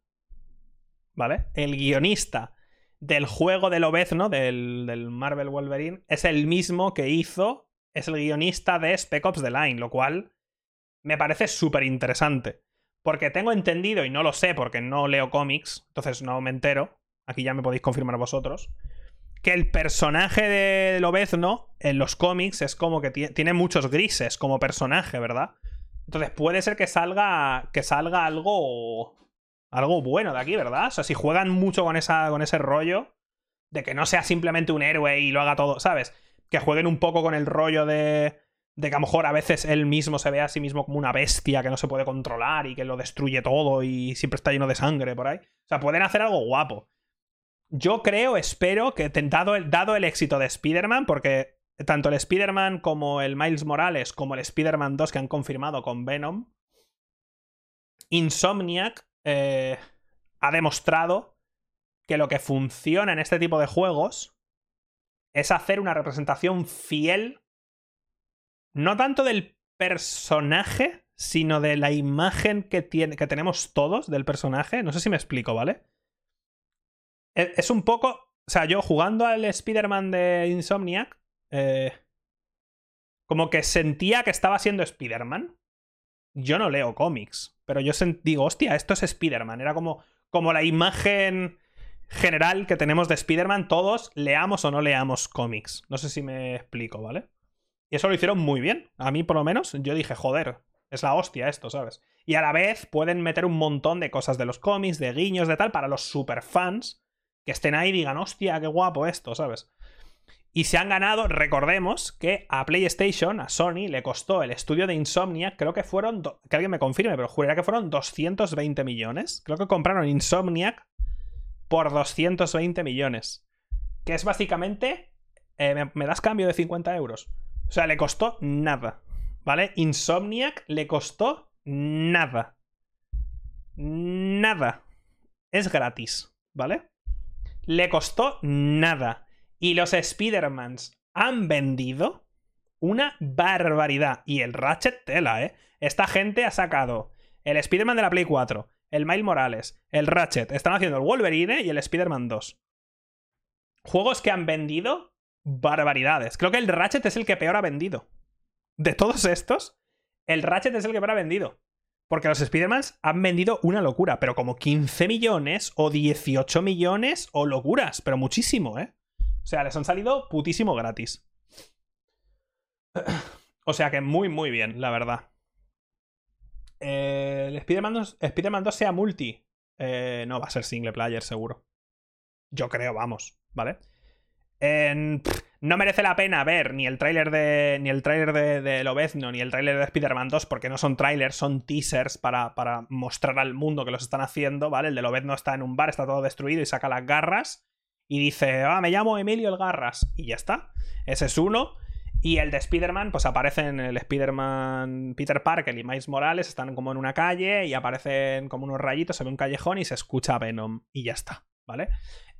¿Vale? El guionista del juego del Obezno, del Marvel Wolverine, es el mismo que hizo, es el guionista de Spec Ops The Line, lo cual me parece súper interesante. Porque tengo entendido, y no lo sé porque no leo cómics, entonces no me entero, aquí ya me podéis confirmar vosotros, que el personaje de Lobezno en los cómics es como que tie- tiene muchos grises como personaje, ¿verdad? Entonces puede ser que salga, que salga algo algo bueno de aquí, ¿verdad? O sea, si juegan mucho con, esa, con ese rollo de que no sea simplemente un héroe y lo haga todo, ¿sabes? Que jueguen un poco con el rollo de, de que a lo mejor a veces él mismo se ve a sí mismo como una bestia que no se puede controlar y que lo destruye todo y siempre está lleno de sangre por ahí. O sea, pueden hacer algo guapo. Yo creo, espero que dado el, dado el éxito de Spider-Man, porque tanto el Spider-Man como el Miles Morales, como el Spider-Man 2 que han confirmado con Venom, Insomniac eh, ha demostrado que lo que funciona en este tipo de juegos es hacer una representación fiel, no tanto del personaje, sino de la imagen que, tiene, que tenemos todos del personaje. No sé si me explico, ¿vale? E- Es un poco. O sea, yo jugando al Spider-Man de Insomniac, eh, como que sentía que estaba siendo Spider-Man. Yo no leo cómics, pero yo digo, hostia, esto es Spider-Man. Era como, como la imagen general que tenemos de Spider-Man, todos leamos o no leamos cómics. No sé si me explico, ¿vale? Y eso lo hicieron muy bien. A mí, por lo menos, yo dije, joder, es la hostia esto, ¿sabes? Y a la vez pueden meter un montón de cosas de los cómics, de guiños, de tal, para los superfans que estén ahí y digan, hostia, qué guapo esto, ¿sabes? Y se han ganado, recordemos que a PlayStation, a Sony, le costó el estudio de Insomnia, creo que fueron, que alguien me confirme, pero juraría que fueron 220 millones. Creo que compraron Insomniac por 220 millones. Que es básicamente, eh, ¿me, me das cambio de 50 euros? O sea, le costó nada. ¿Vale? Insomniac le costó nada. Nada. Es gratis, ¿vale? Le costó nada. Y los Spider-Mans han vendido una barbaridad. Y el Ratchet tela, ¿eh? Esta gente ha sacado el Spider-Man de la Play 4, el Miles Morales, el Ratchet. Están haciendo el Wolverine y el Spider-Man 2. Juegos que han vendido barbaridades. Creo que el Ratchet es el que peor ha vendido. De todos estos, el Ratchet es el que peor ha vendido. Porque los Spider-Mans han vendido una locura, pero como 15 millones o 18 millones o locuras, pero muchísimo, ¿eh? O sea, les han salido putísimo gratis. O sea que muy, muy bien, la verdad. Eh, el Spider-Man 2, Spider-Man 2 sea multi. Eh, no, va a ser single player, seguro. Yo creo, vamos, ¿vale? No merece la pena ver ni el tráiler de. ni el tráiler de, Lobezno, ni el tráiler de Spider-Man 2, porque no son trailers, son teasers para, para mostrar al mundo que los están haciendo, ¿vale? El de Lobezno está en un bar, está todo destruido y saca las garras. Y dice, ah, me llamo Emilio el Garras. Y ya está. Ese es uno. Y el de Spider-Man, pues aparecen el Spider-Man Peter Parker y Miles Morales, están como en una calle y aparecen como unos rayitos, se ve un callejón y se escucha Venom. Y ya está, ¿vale?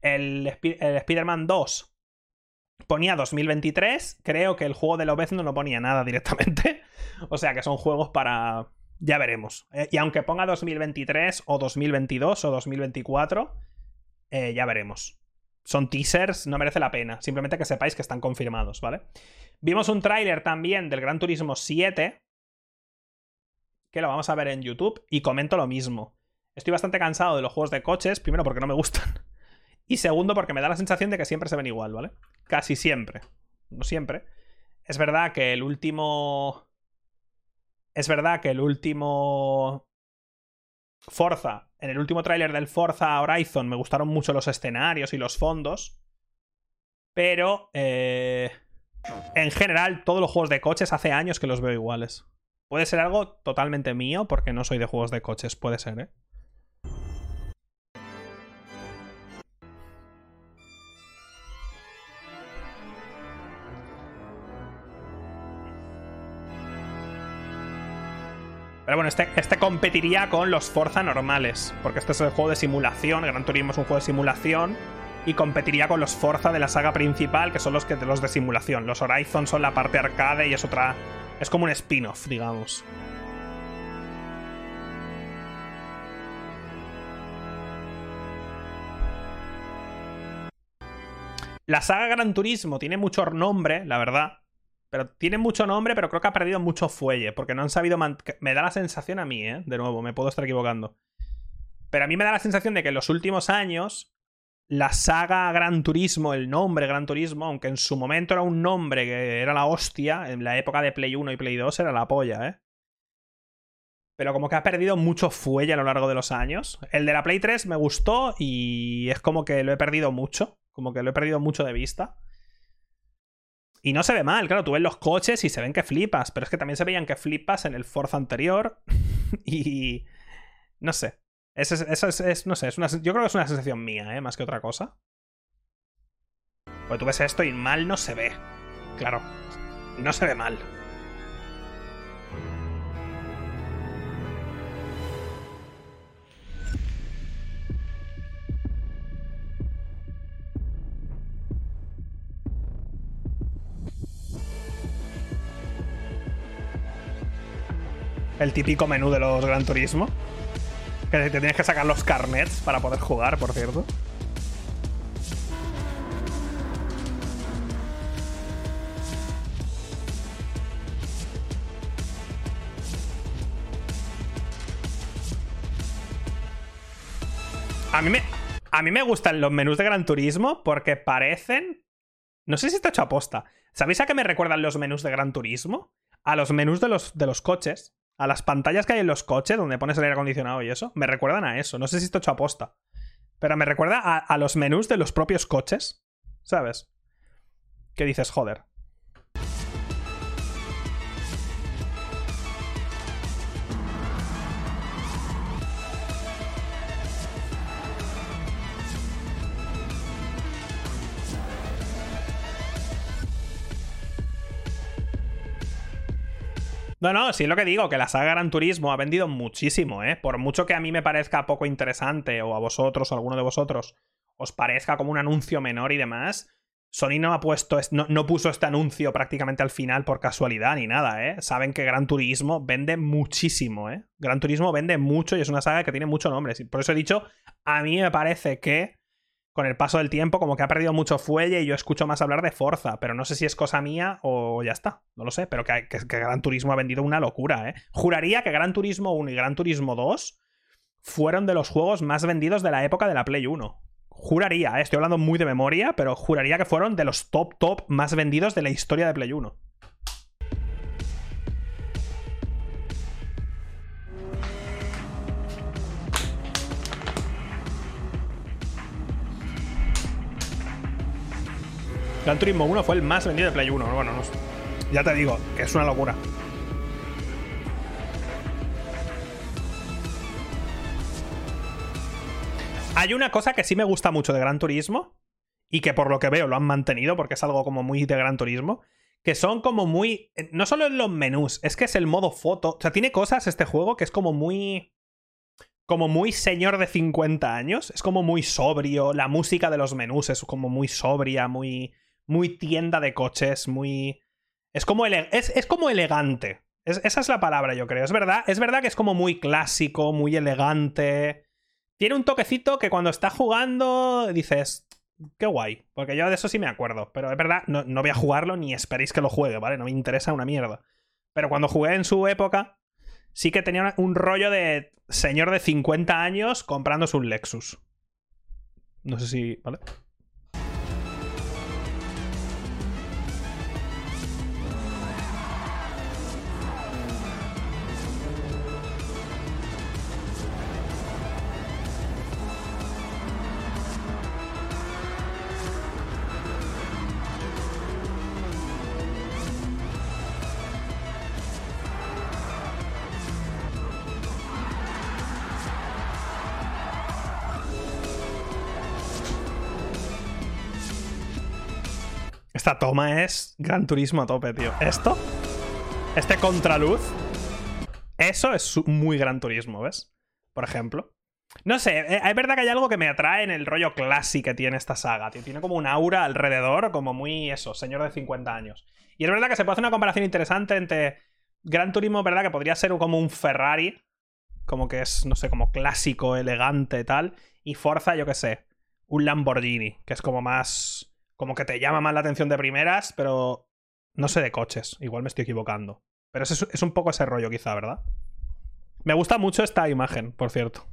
El, el Spider-Man 2 ponía 2023, creo que el juego de Lobezno no ponía nada directamente. (laughs) O sea que son juegos para... Ya veremos. Eh, y aunque ponga 2023 o 2022 o 2024, eh, ya veremos. Son teasers, no merece la pena. Simplemente que sepáis que están confirmados, ¿vale? Vimos un tráiler también del Gran Turismo 7, que lo vamos a ver en YouTube, y comento lo mismo. Estoy bastante cansado de los juegos de coches, primero porque no me gustan, y segundo porque me da la sensación de que siempre se ven igual, ¿vale? Casi siempre. No siempre. Es verdad que el último... Es verdad que el último... Forza, en el último tráiler del Forza Horizon me gustaron mucho los escenarios y los fondos, pero... Eh... En general, todos los juegos de coches hace años que los veo iguales. Puede ser algo totalmente mío, porque no soy de juegos de coches, puede ser, ¿eh? Pero bueno, este, este competiría con los Forza normales, porque este es el juego de simulación, Gran Turismo es un juego de simulación, y competiría con los Forza de la saga principal, que son los, que, los de simulación. Los Horizon son la parte arcade y es otra... Es como un spin-off, digamos. La saga Gran Turismo tiene mucho nombre, la verdad. Pero tiene mucho nombre, pero creo que ha perdido mucho fuelle, porque no han sabido... Me da la sensación a mí, ¿eh? De nuevo, me puedo estar equivocando. Pero a mí me da la sensación de que en los últimos años la saga Gran Turismo, el nombre Gran Turismo, aunque en su momento era un nombre que era la hostia, en la época de Play 1 y Play 2 era la polla, ¿eh? Pero como que ha perdido mucho fuelle a lo largo de los años. El de la Play 3 me gustó y es como que lo he perdido mucho. Como que lo he perdido mucho de vista. Y no se ve mal, claro, tú ves los coches y se ven que flipas, pero es que también se veían que flipas en el Forza anterior. (laughs) y... No sé. Eso es, es- es- no sé, es una, yo creo que es una sensación mía, ¿eh? más que otra cosa. Porque tú ves esto y mal no se ve. Claro. No se ve mal. El típico menú de los Gran Turismo. Que te tienes que sacar los carnets para poder jugar, por cierto. A mí me, a mí me gustan los menús de Gran Turismo porque parecen. No sé si está hecho a posta. ¿Sabéis a qué me recuerdan los menús de Gran Turismo? A los menús de los, de los coches. A las pantallas que hay en los coches donde pones el aire acondicionado y eso. Me recuerdan a eso. No sé si está hecho a posta. Pero me recuerda a, a los menús de los propios coches. ¿Sabes? ¿Qué dices, joder? No, no, sí es lo que digo, que la saga Gran Turismo ha vendido muchísimo, ¿eh? Por mucho que a mí me parezca poco interesante, o a vosotros, o a alguno de vosotros, os parezca como un anuncio menor y demás, Sony no ha puesto, no, no, puso este anuncio prácticamente al final por casualidad ni nada, ¿eh? Saben que Gran Turismo vende muchísimo, ¿eh? Gran Turismo vende mucho y es una saga que tiene mucho nombre. Por eso he dicho, a mí me parece que con el paso del tiempo como que ha perdido mucho fuelle y yo escucho más hablar de Forza, pero no sé si es cosa mía o ya está, no lo sé, pero que, que, Gran Turismo ha vendido una locura, ¿eh? Juraría que Gran Turismo 1 y Gran Turismo 2 fueron de los juegos más vendidos de la época de la Play 1. Juraría, ¿eh? estoy hablando muy de memoria, pero juraría que fueron de los top top más vendidos de la historia de Play 1. Gran Turismo 1 fue el más vendido de Play 1. Bueno, no, ya te digo, que es una locura. Hay una cosa que sí me gusta mucho de Gran Turismo y que por lo que veo lo han mantenido porque es algo como muy de Gran Turismo, que son como muy... No solo en los menús, es que es el modo foto. O sea, tiene cosas este juego que es como muy... Como muy señor de 50 años. Es como muy sobrio. La música de los menús es como muy sobria, muy muy tienda de coches, muy... Es como, es, es como elegante. Es, esa es la palabra, yo creo. Es verdad, es verdad que es como muy clásico, muy elegante. Tiene un toquecito que cuando estás jugando dices, qué guay. Porque yo de eso sí me acuerdo. Pero es verdad, no, no voy a jugarlo ni esperéis que lo juegue, ¿vale? No me interesa una mierda. Pero cuando jugué en su época, sí que tenía un rollo de señor de 50 años comprándose un Lexus. No sé si. ¿Vale? Esta toma es Gran Turismo a tope, tío. Esto, este contraluz, eso es muy Gran Turismo, ¿ves? Por ejemplo. No sé, eh, es verdad que hay algo que me atrae en el rollo clásico que tiene esta saga, tío. Tiene como un aura alrededor, como muy eso, señor de 50 años. Y es verdad que se puede hacer una comparación interesante entre Gran Turismo, ¿verdad? Que podría ser como un Ferrari, como que es, no sé, como clásico, elegante, tal. Y Forza, yo qué sé, un Lamborghini, que es como más como que te llama más la atención de primeras, pero no sé de coches. Igual me estoy equivocando. Pero es, un poco ese rollo, quizá, ¿verdad? Me gusta mucho esta imagen, por cierto.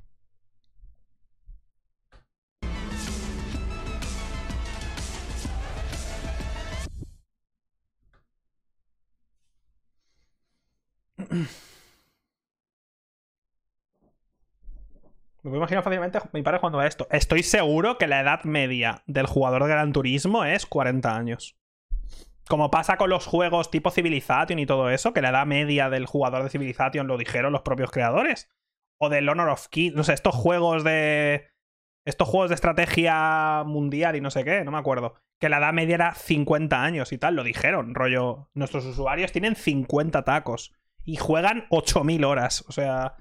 (clears throat) Me puedo imaginar fácilmente mi padre jugando a esto. Estoy seguro que la edad media del jugador de Gran Turismo es 40 años. Como pasa con los juegos tipo Civilization y todo eso, que la edad media del jugador de Civilization lo dijeron los propios creadores. O del Honor of Kings. No sé, estos juegos de. Estos juegos de estrategia mundial y no sé qué, no me acuerdo. que la edad media era 50 años y tal, lo dijeron, rollo, nuestros usuarios tienen 50 tacos y juegan 8000 horas, o sea...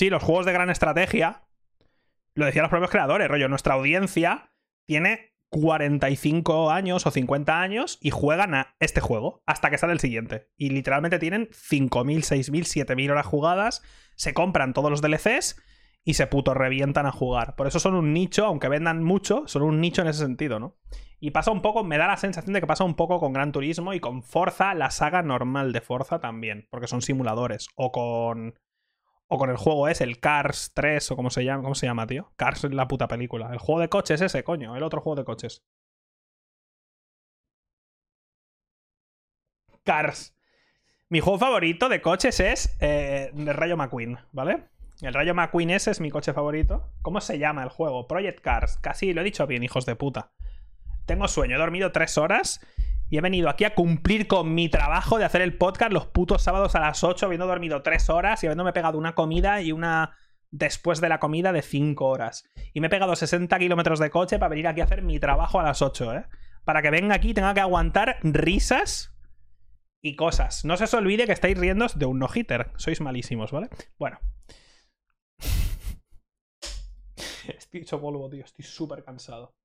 Sí, los juegos de gran estrategia, lo decían los propios creadores, rollo, nuestra audiencia tiene 45 años o 50 años y juegan a este juego hasta que sale el siguiente. Y literalmente tienen 5.000, 6.000, 7.000 horas jugadas, se compran todos los DLCs y se puto revientan a jugar. Por eso son un nicho, aunque vendan mucho, son un nicho en ese sentido, ¿no? Y pasa un poco, me da la sensación de que pasa un poco con Gran Turismo y con Forza, la saga normal de Forza también, porque son simuladores. O con o con el juego es el Cars 3 o como se llama, ¿cómo se llama, tío? Cars es la puta película. El juego de coches ese, coño, el otro juego de coches. Cars. Mi juego favorito de coches es eh, el Rayo McQueen, ¿vale? El Rayo McQueen ese es mi coche favorito. ¿Cómo se llama el juego? Project Cars. Casi lo he dicho bien, hijos de puta. Tengo sueño, he dormido tres horas y he venido aquí a cumplir con mi trabajo de hacer el podcast los putos sábados a las 8, habiendo dormido 3 horas y habiéndome pegado una comida y una después de la comida de 5 horas. Y me he pegado 60 kilómetros de coche para venir aquí a hacer mi trabajo a las 8, ¿eh? Para que venga aquí y tenga que aguantar risas y cosas. No se os olvide que estáis riendo de un no-hitter. Sois malísimos, ¿vale? Bueno. (laughs) Estoy hecho polvo, tío. Estoy súper cansado.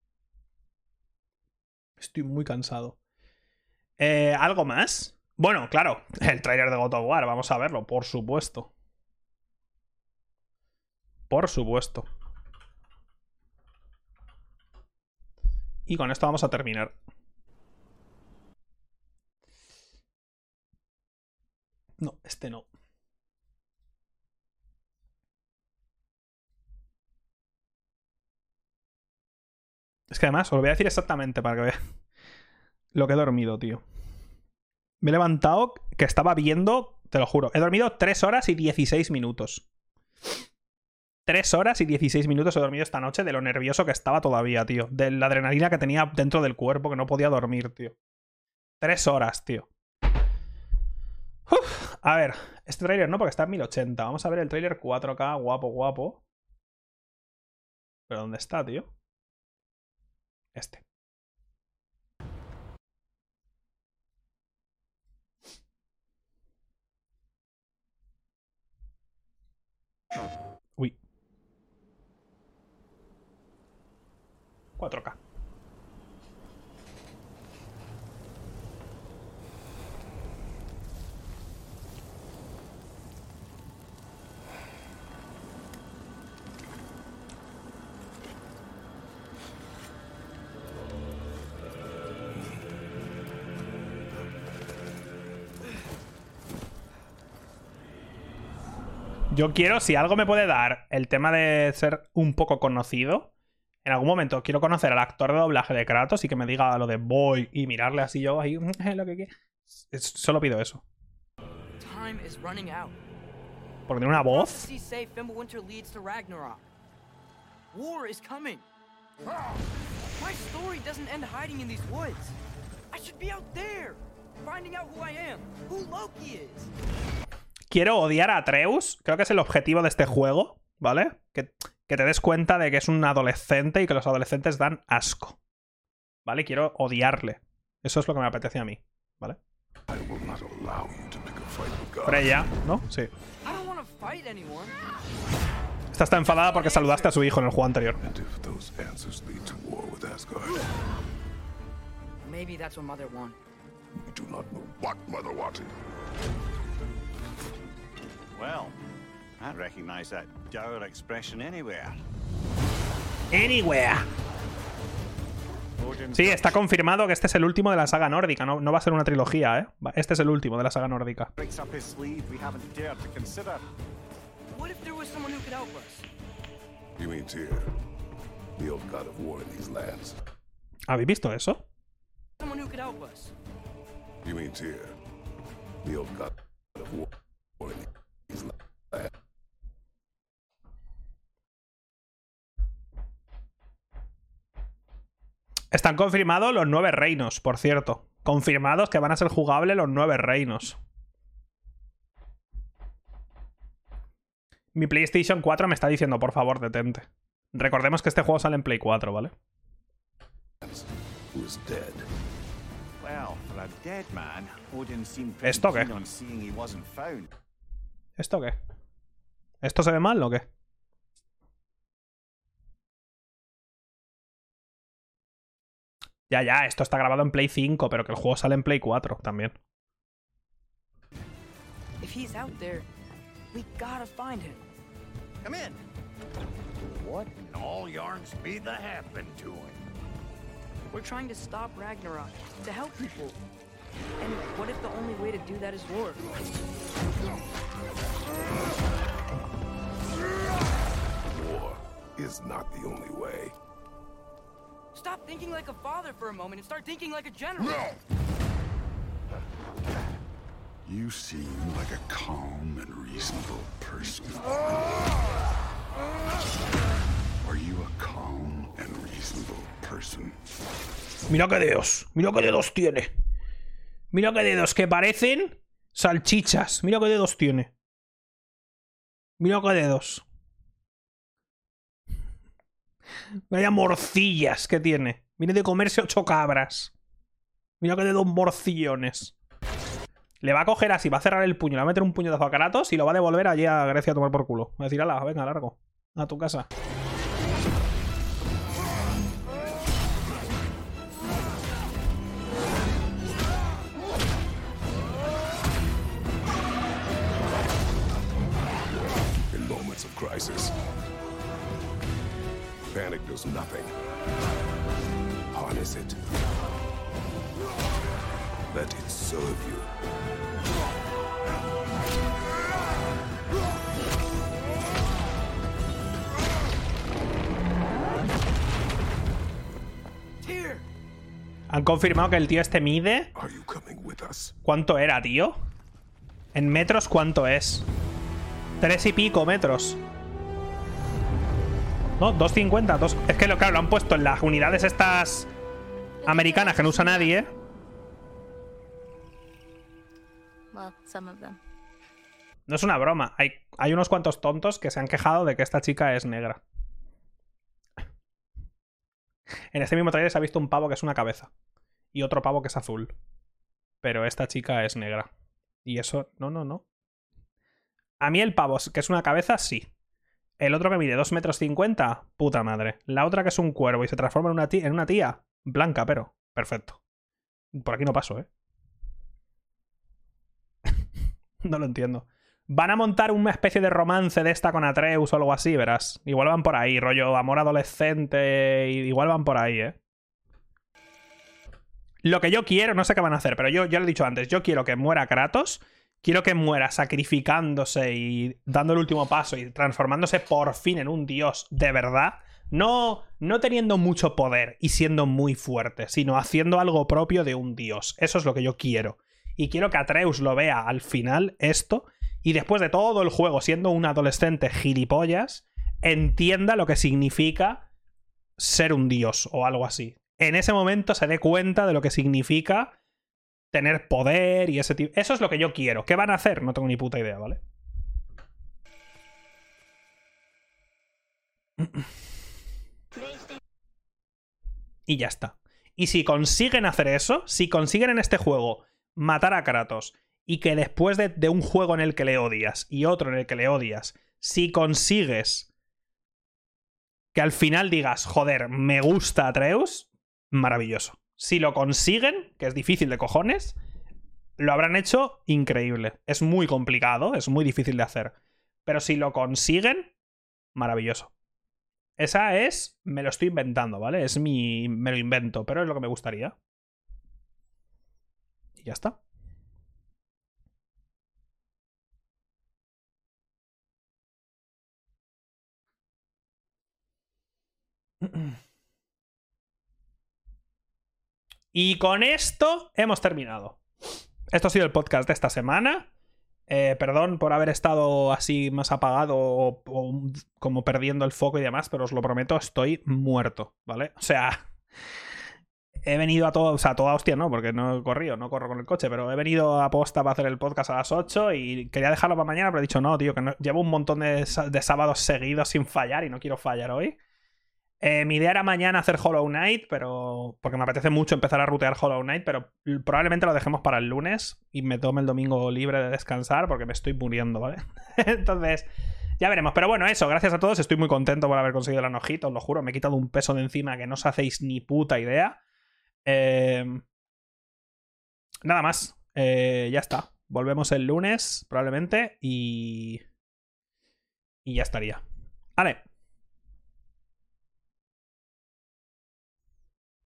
Estoy muy cansado. Eh, ¿Algo más? Bueno, claro, el trailer de God of War, vamos a verlo, por supuesto. Por supuesto. Y con esto vamos a terminar. No, este no. Es que además, os lo voy a decir exactamente para que vean lo que he dormido, tío. Me he levantado que estaba viendo, te lo juro, he dormido 3 horas y 16 minutos. 3 horas y 16 minutos he dormido esta noche de lo nervioso que estaba todavía, tío. De la adrenalina que tenía dentro del cuerpo que no podía dormir, tío. 3 horas, tío. a ver, este trailer no, porque está en 1080. Vamos a ver el trailer 4K, guapo, guapo. ¿Pero dónde está, tío? Este. Uy. 4K. Yo quiero, si algo me puede dar el tema de ser un poco conocido, en algún momento quiero conocer al actor de doblaje de Kratos y que me diga lo de boy y mirarle así yo ahí, (laughs) lo que Solo pido eso. Porque tiene una voz. War is coming. My story doesn't end hiding in these woods. I should be out there, finding out who I am, who Loki is quiero odiar a Atreus. Creo que es el objetivo de este juego, ¿vale? Que, te des cuenta de que es un adolescente y que los adolescentes dan asco. ¿Vale? Quiero odiarle. Eso es lo que me apetece a mí, ¿vale? Freya, ¿no? Sí. Esta está enfadada porque saludaste a su hijo en el juego anterior. Maybe that's what Mother wanted. do not know what Mother wanted. Well, I recognize that dour expression anywhere. Anywhere. Sí, está confirmado que este es el último de la saga nórdica. No, no va a ser una trilogía, ¿eh? Este es el último de la saga nórdica. ¿Habéis visto eso? Están confirmados los nueve reinos, por cierto. Confirmados que van a ser jugables los nueve reinos. Mi PlayStation 4 me está diciendo, por favor, detente. Recordemos que este juego sale en Play 4, ¿vale? ¿Esto qué? ¿Esto qué? ¿Esto se ve mal o qué? Ya, ya, esto está grabado en Play 5, pero que el juego sale en Play 4 también. If he's out there, we gotta find him. Come in. What in all yarns be the happened to him? We're trying to stop Ragnarok, to help people. And what if the only way to do that is war? War is not the only way. Stop thinking like a father for a moment and start thinking like a general. No! You seem like a calm and reasonable person. Are you a calm and reasonable person? Mira qué dedos, mira qué dedos tiene. Mira qué dedos que parecen salchichas. Mira qué dedos tiene. Mira qué dedos. Vaya morcillas que tiene. Viene de comerse ocho cabras. Mira qué dedos morcillones. Le va a coger así, va a cerrar el puño, le va a meter un puñetazo a Kratos y lo va a devolver allí a Grecia a tomar por culo. Va a decir, ala, venga, largo. A tu casa. Crisis, panic does nothing. Harness it. Let it serve you. Here! Han confirmado que el tío este mide. Are you coming with us? ¿Cuánto era, tío? En metros, ¿cuánto es? Tres y pico metros. No, 250. Dos... Es que lo, claro, lo han puesto en las unidades estas americanas que no usa nadie. ¿eh? No es una broma. Hay, hay unos cuantos tontos que se han quejado de que esta chica es negra. En este mismo trailer se ha visto un pavo que es una cabeza. Y otro pavo que es azul. Pero esta chica es negra. Y eso. No, no, no. A mí el pavo, que es una cabeza, sí. El otro que mide 2 metros 50, puta madre. La otra que es un cuervo y se transforma en una tía, en una tía blanca, pero. Perfecto. Por aquí no paso, ¿eh? (laughs) no lo entiendo. Van a montar una especie de romance de esta con Atreus o algo así, verás. Igual van por ahí, rollo amor adolescente. Igual van por ahí, ¿eh? Lo que yo quiero, no sé qué van a hacer, pero yo ya lo he dicho antes, yo quiero que muera Kratos, quiero que muera sacrificándose y dando el último paso y transformándose por fin en un dios de verdad, no no teniendo mucho poder y siendo muy fuerte, sino haciendo algo propio de un dios. Eso es lo que yo quiero. Y quiero que Atreus lo vea al final esto y después de todo el juego siendo un adolescente gilipollas, entienda lo que significa ser un dios o algo así. En ese momento se dé cuenta de lo que significa tener poder y ese tipo. Eso es lo que yo quiero. ¿Qué van a hacer? No tengo ni puta idea, ¿vale? Y ya está. Y si consiguen hacer eso, si consiguen en este juego matar a Kratos y que después de, de un juego en el que le odias y otro en el que le odias, si consigues que al final digas, joder, me gusta Atreus, maravilloso. Si lo consiguen, que es difícil de cojones, lo habrán hecho increíble. Es muy complicado, es muy difícil de hacer. Pero si lo consiguen, maravilloso. Esa es, me lo estoy inventando, ¿vale? Es mi, me lo invento, pero es lo que me gustaría. Y ya está. (clears throat) Y con esto hemos terminado. Esto ha sido el podcast de esta semana. Eh, perdón por haber estado así más apagado o, como perdiendo el foco y demás, pero os lo prometo, estoy muerto, ¿vale? O sea, he venido a todo, o sea, toda hostia, no, porque no he corrido, no corro con el coche, pero he venido a posta para hacer el podcast a las 8 y quería dejarlo para mañana, pero he dicho, no, tío, que llevo un montón de sábados seguidos sin fallar y no quiero fallar hoy. Eh, mi idea era mañana hacer Hollow Knight, pero. Porque me apetece mucho empezar a rutear Hollow Knight, pero probablemente lo dejemos para el lunes y me tome el domingo libre de descansar porque me estoy muriendo, ¿vale? (laughs) Entonces, ya veremos. Pero bueno, eso, gracias a todos. Estoy muy contento por haber conseguido el anojito, os lo juro. Me he quitado un peso de encima que no os hacéis ni puta idea. Eh, Nada más. Eh, ya está. Volvemos el lunes, probablemente, y. Y ya estaría. Vale.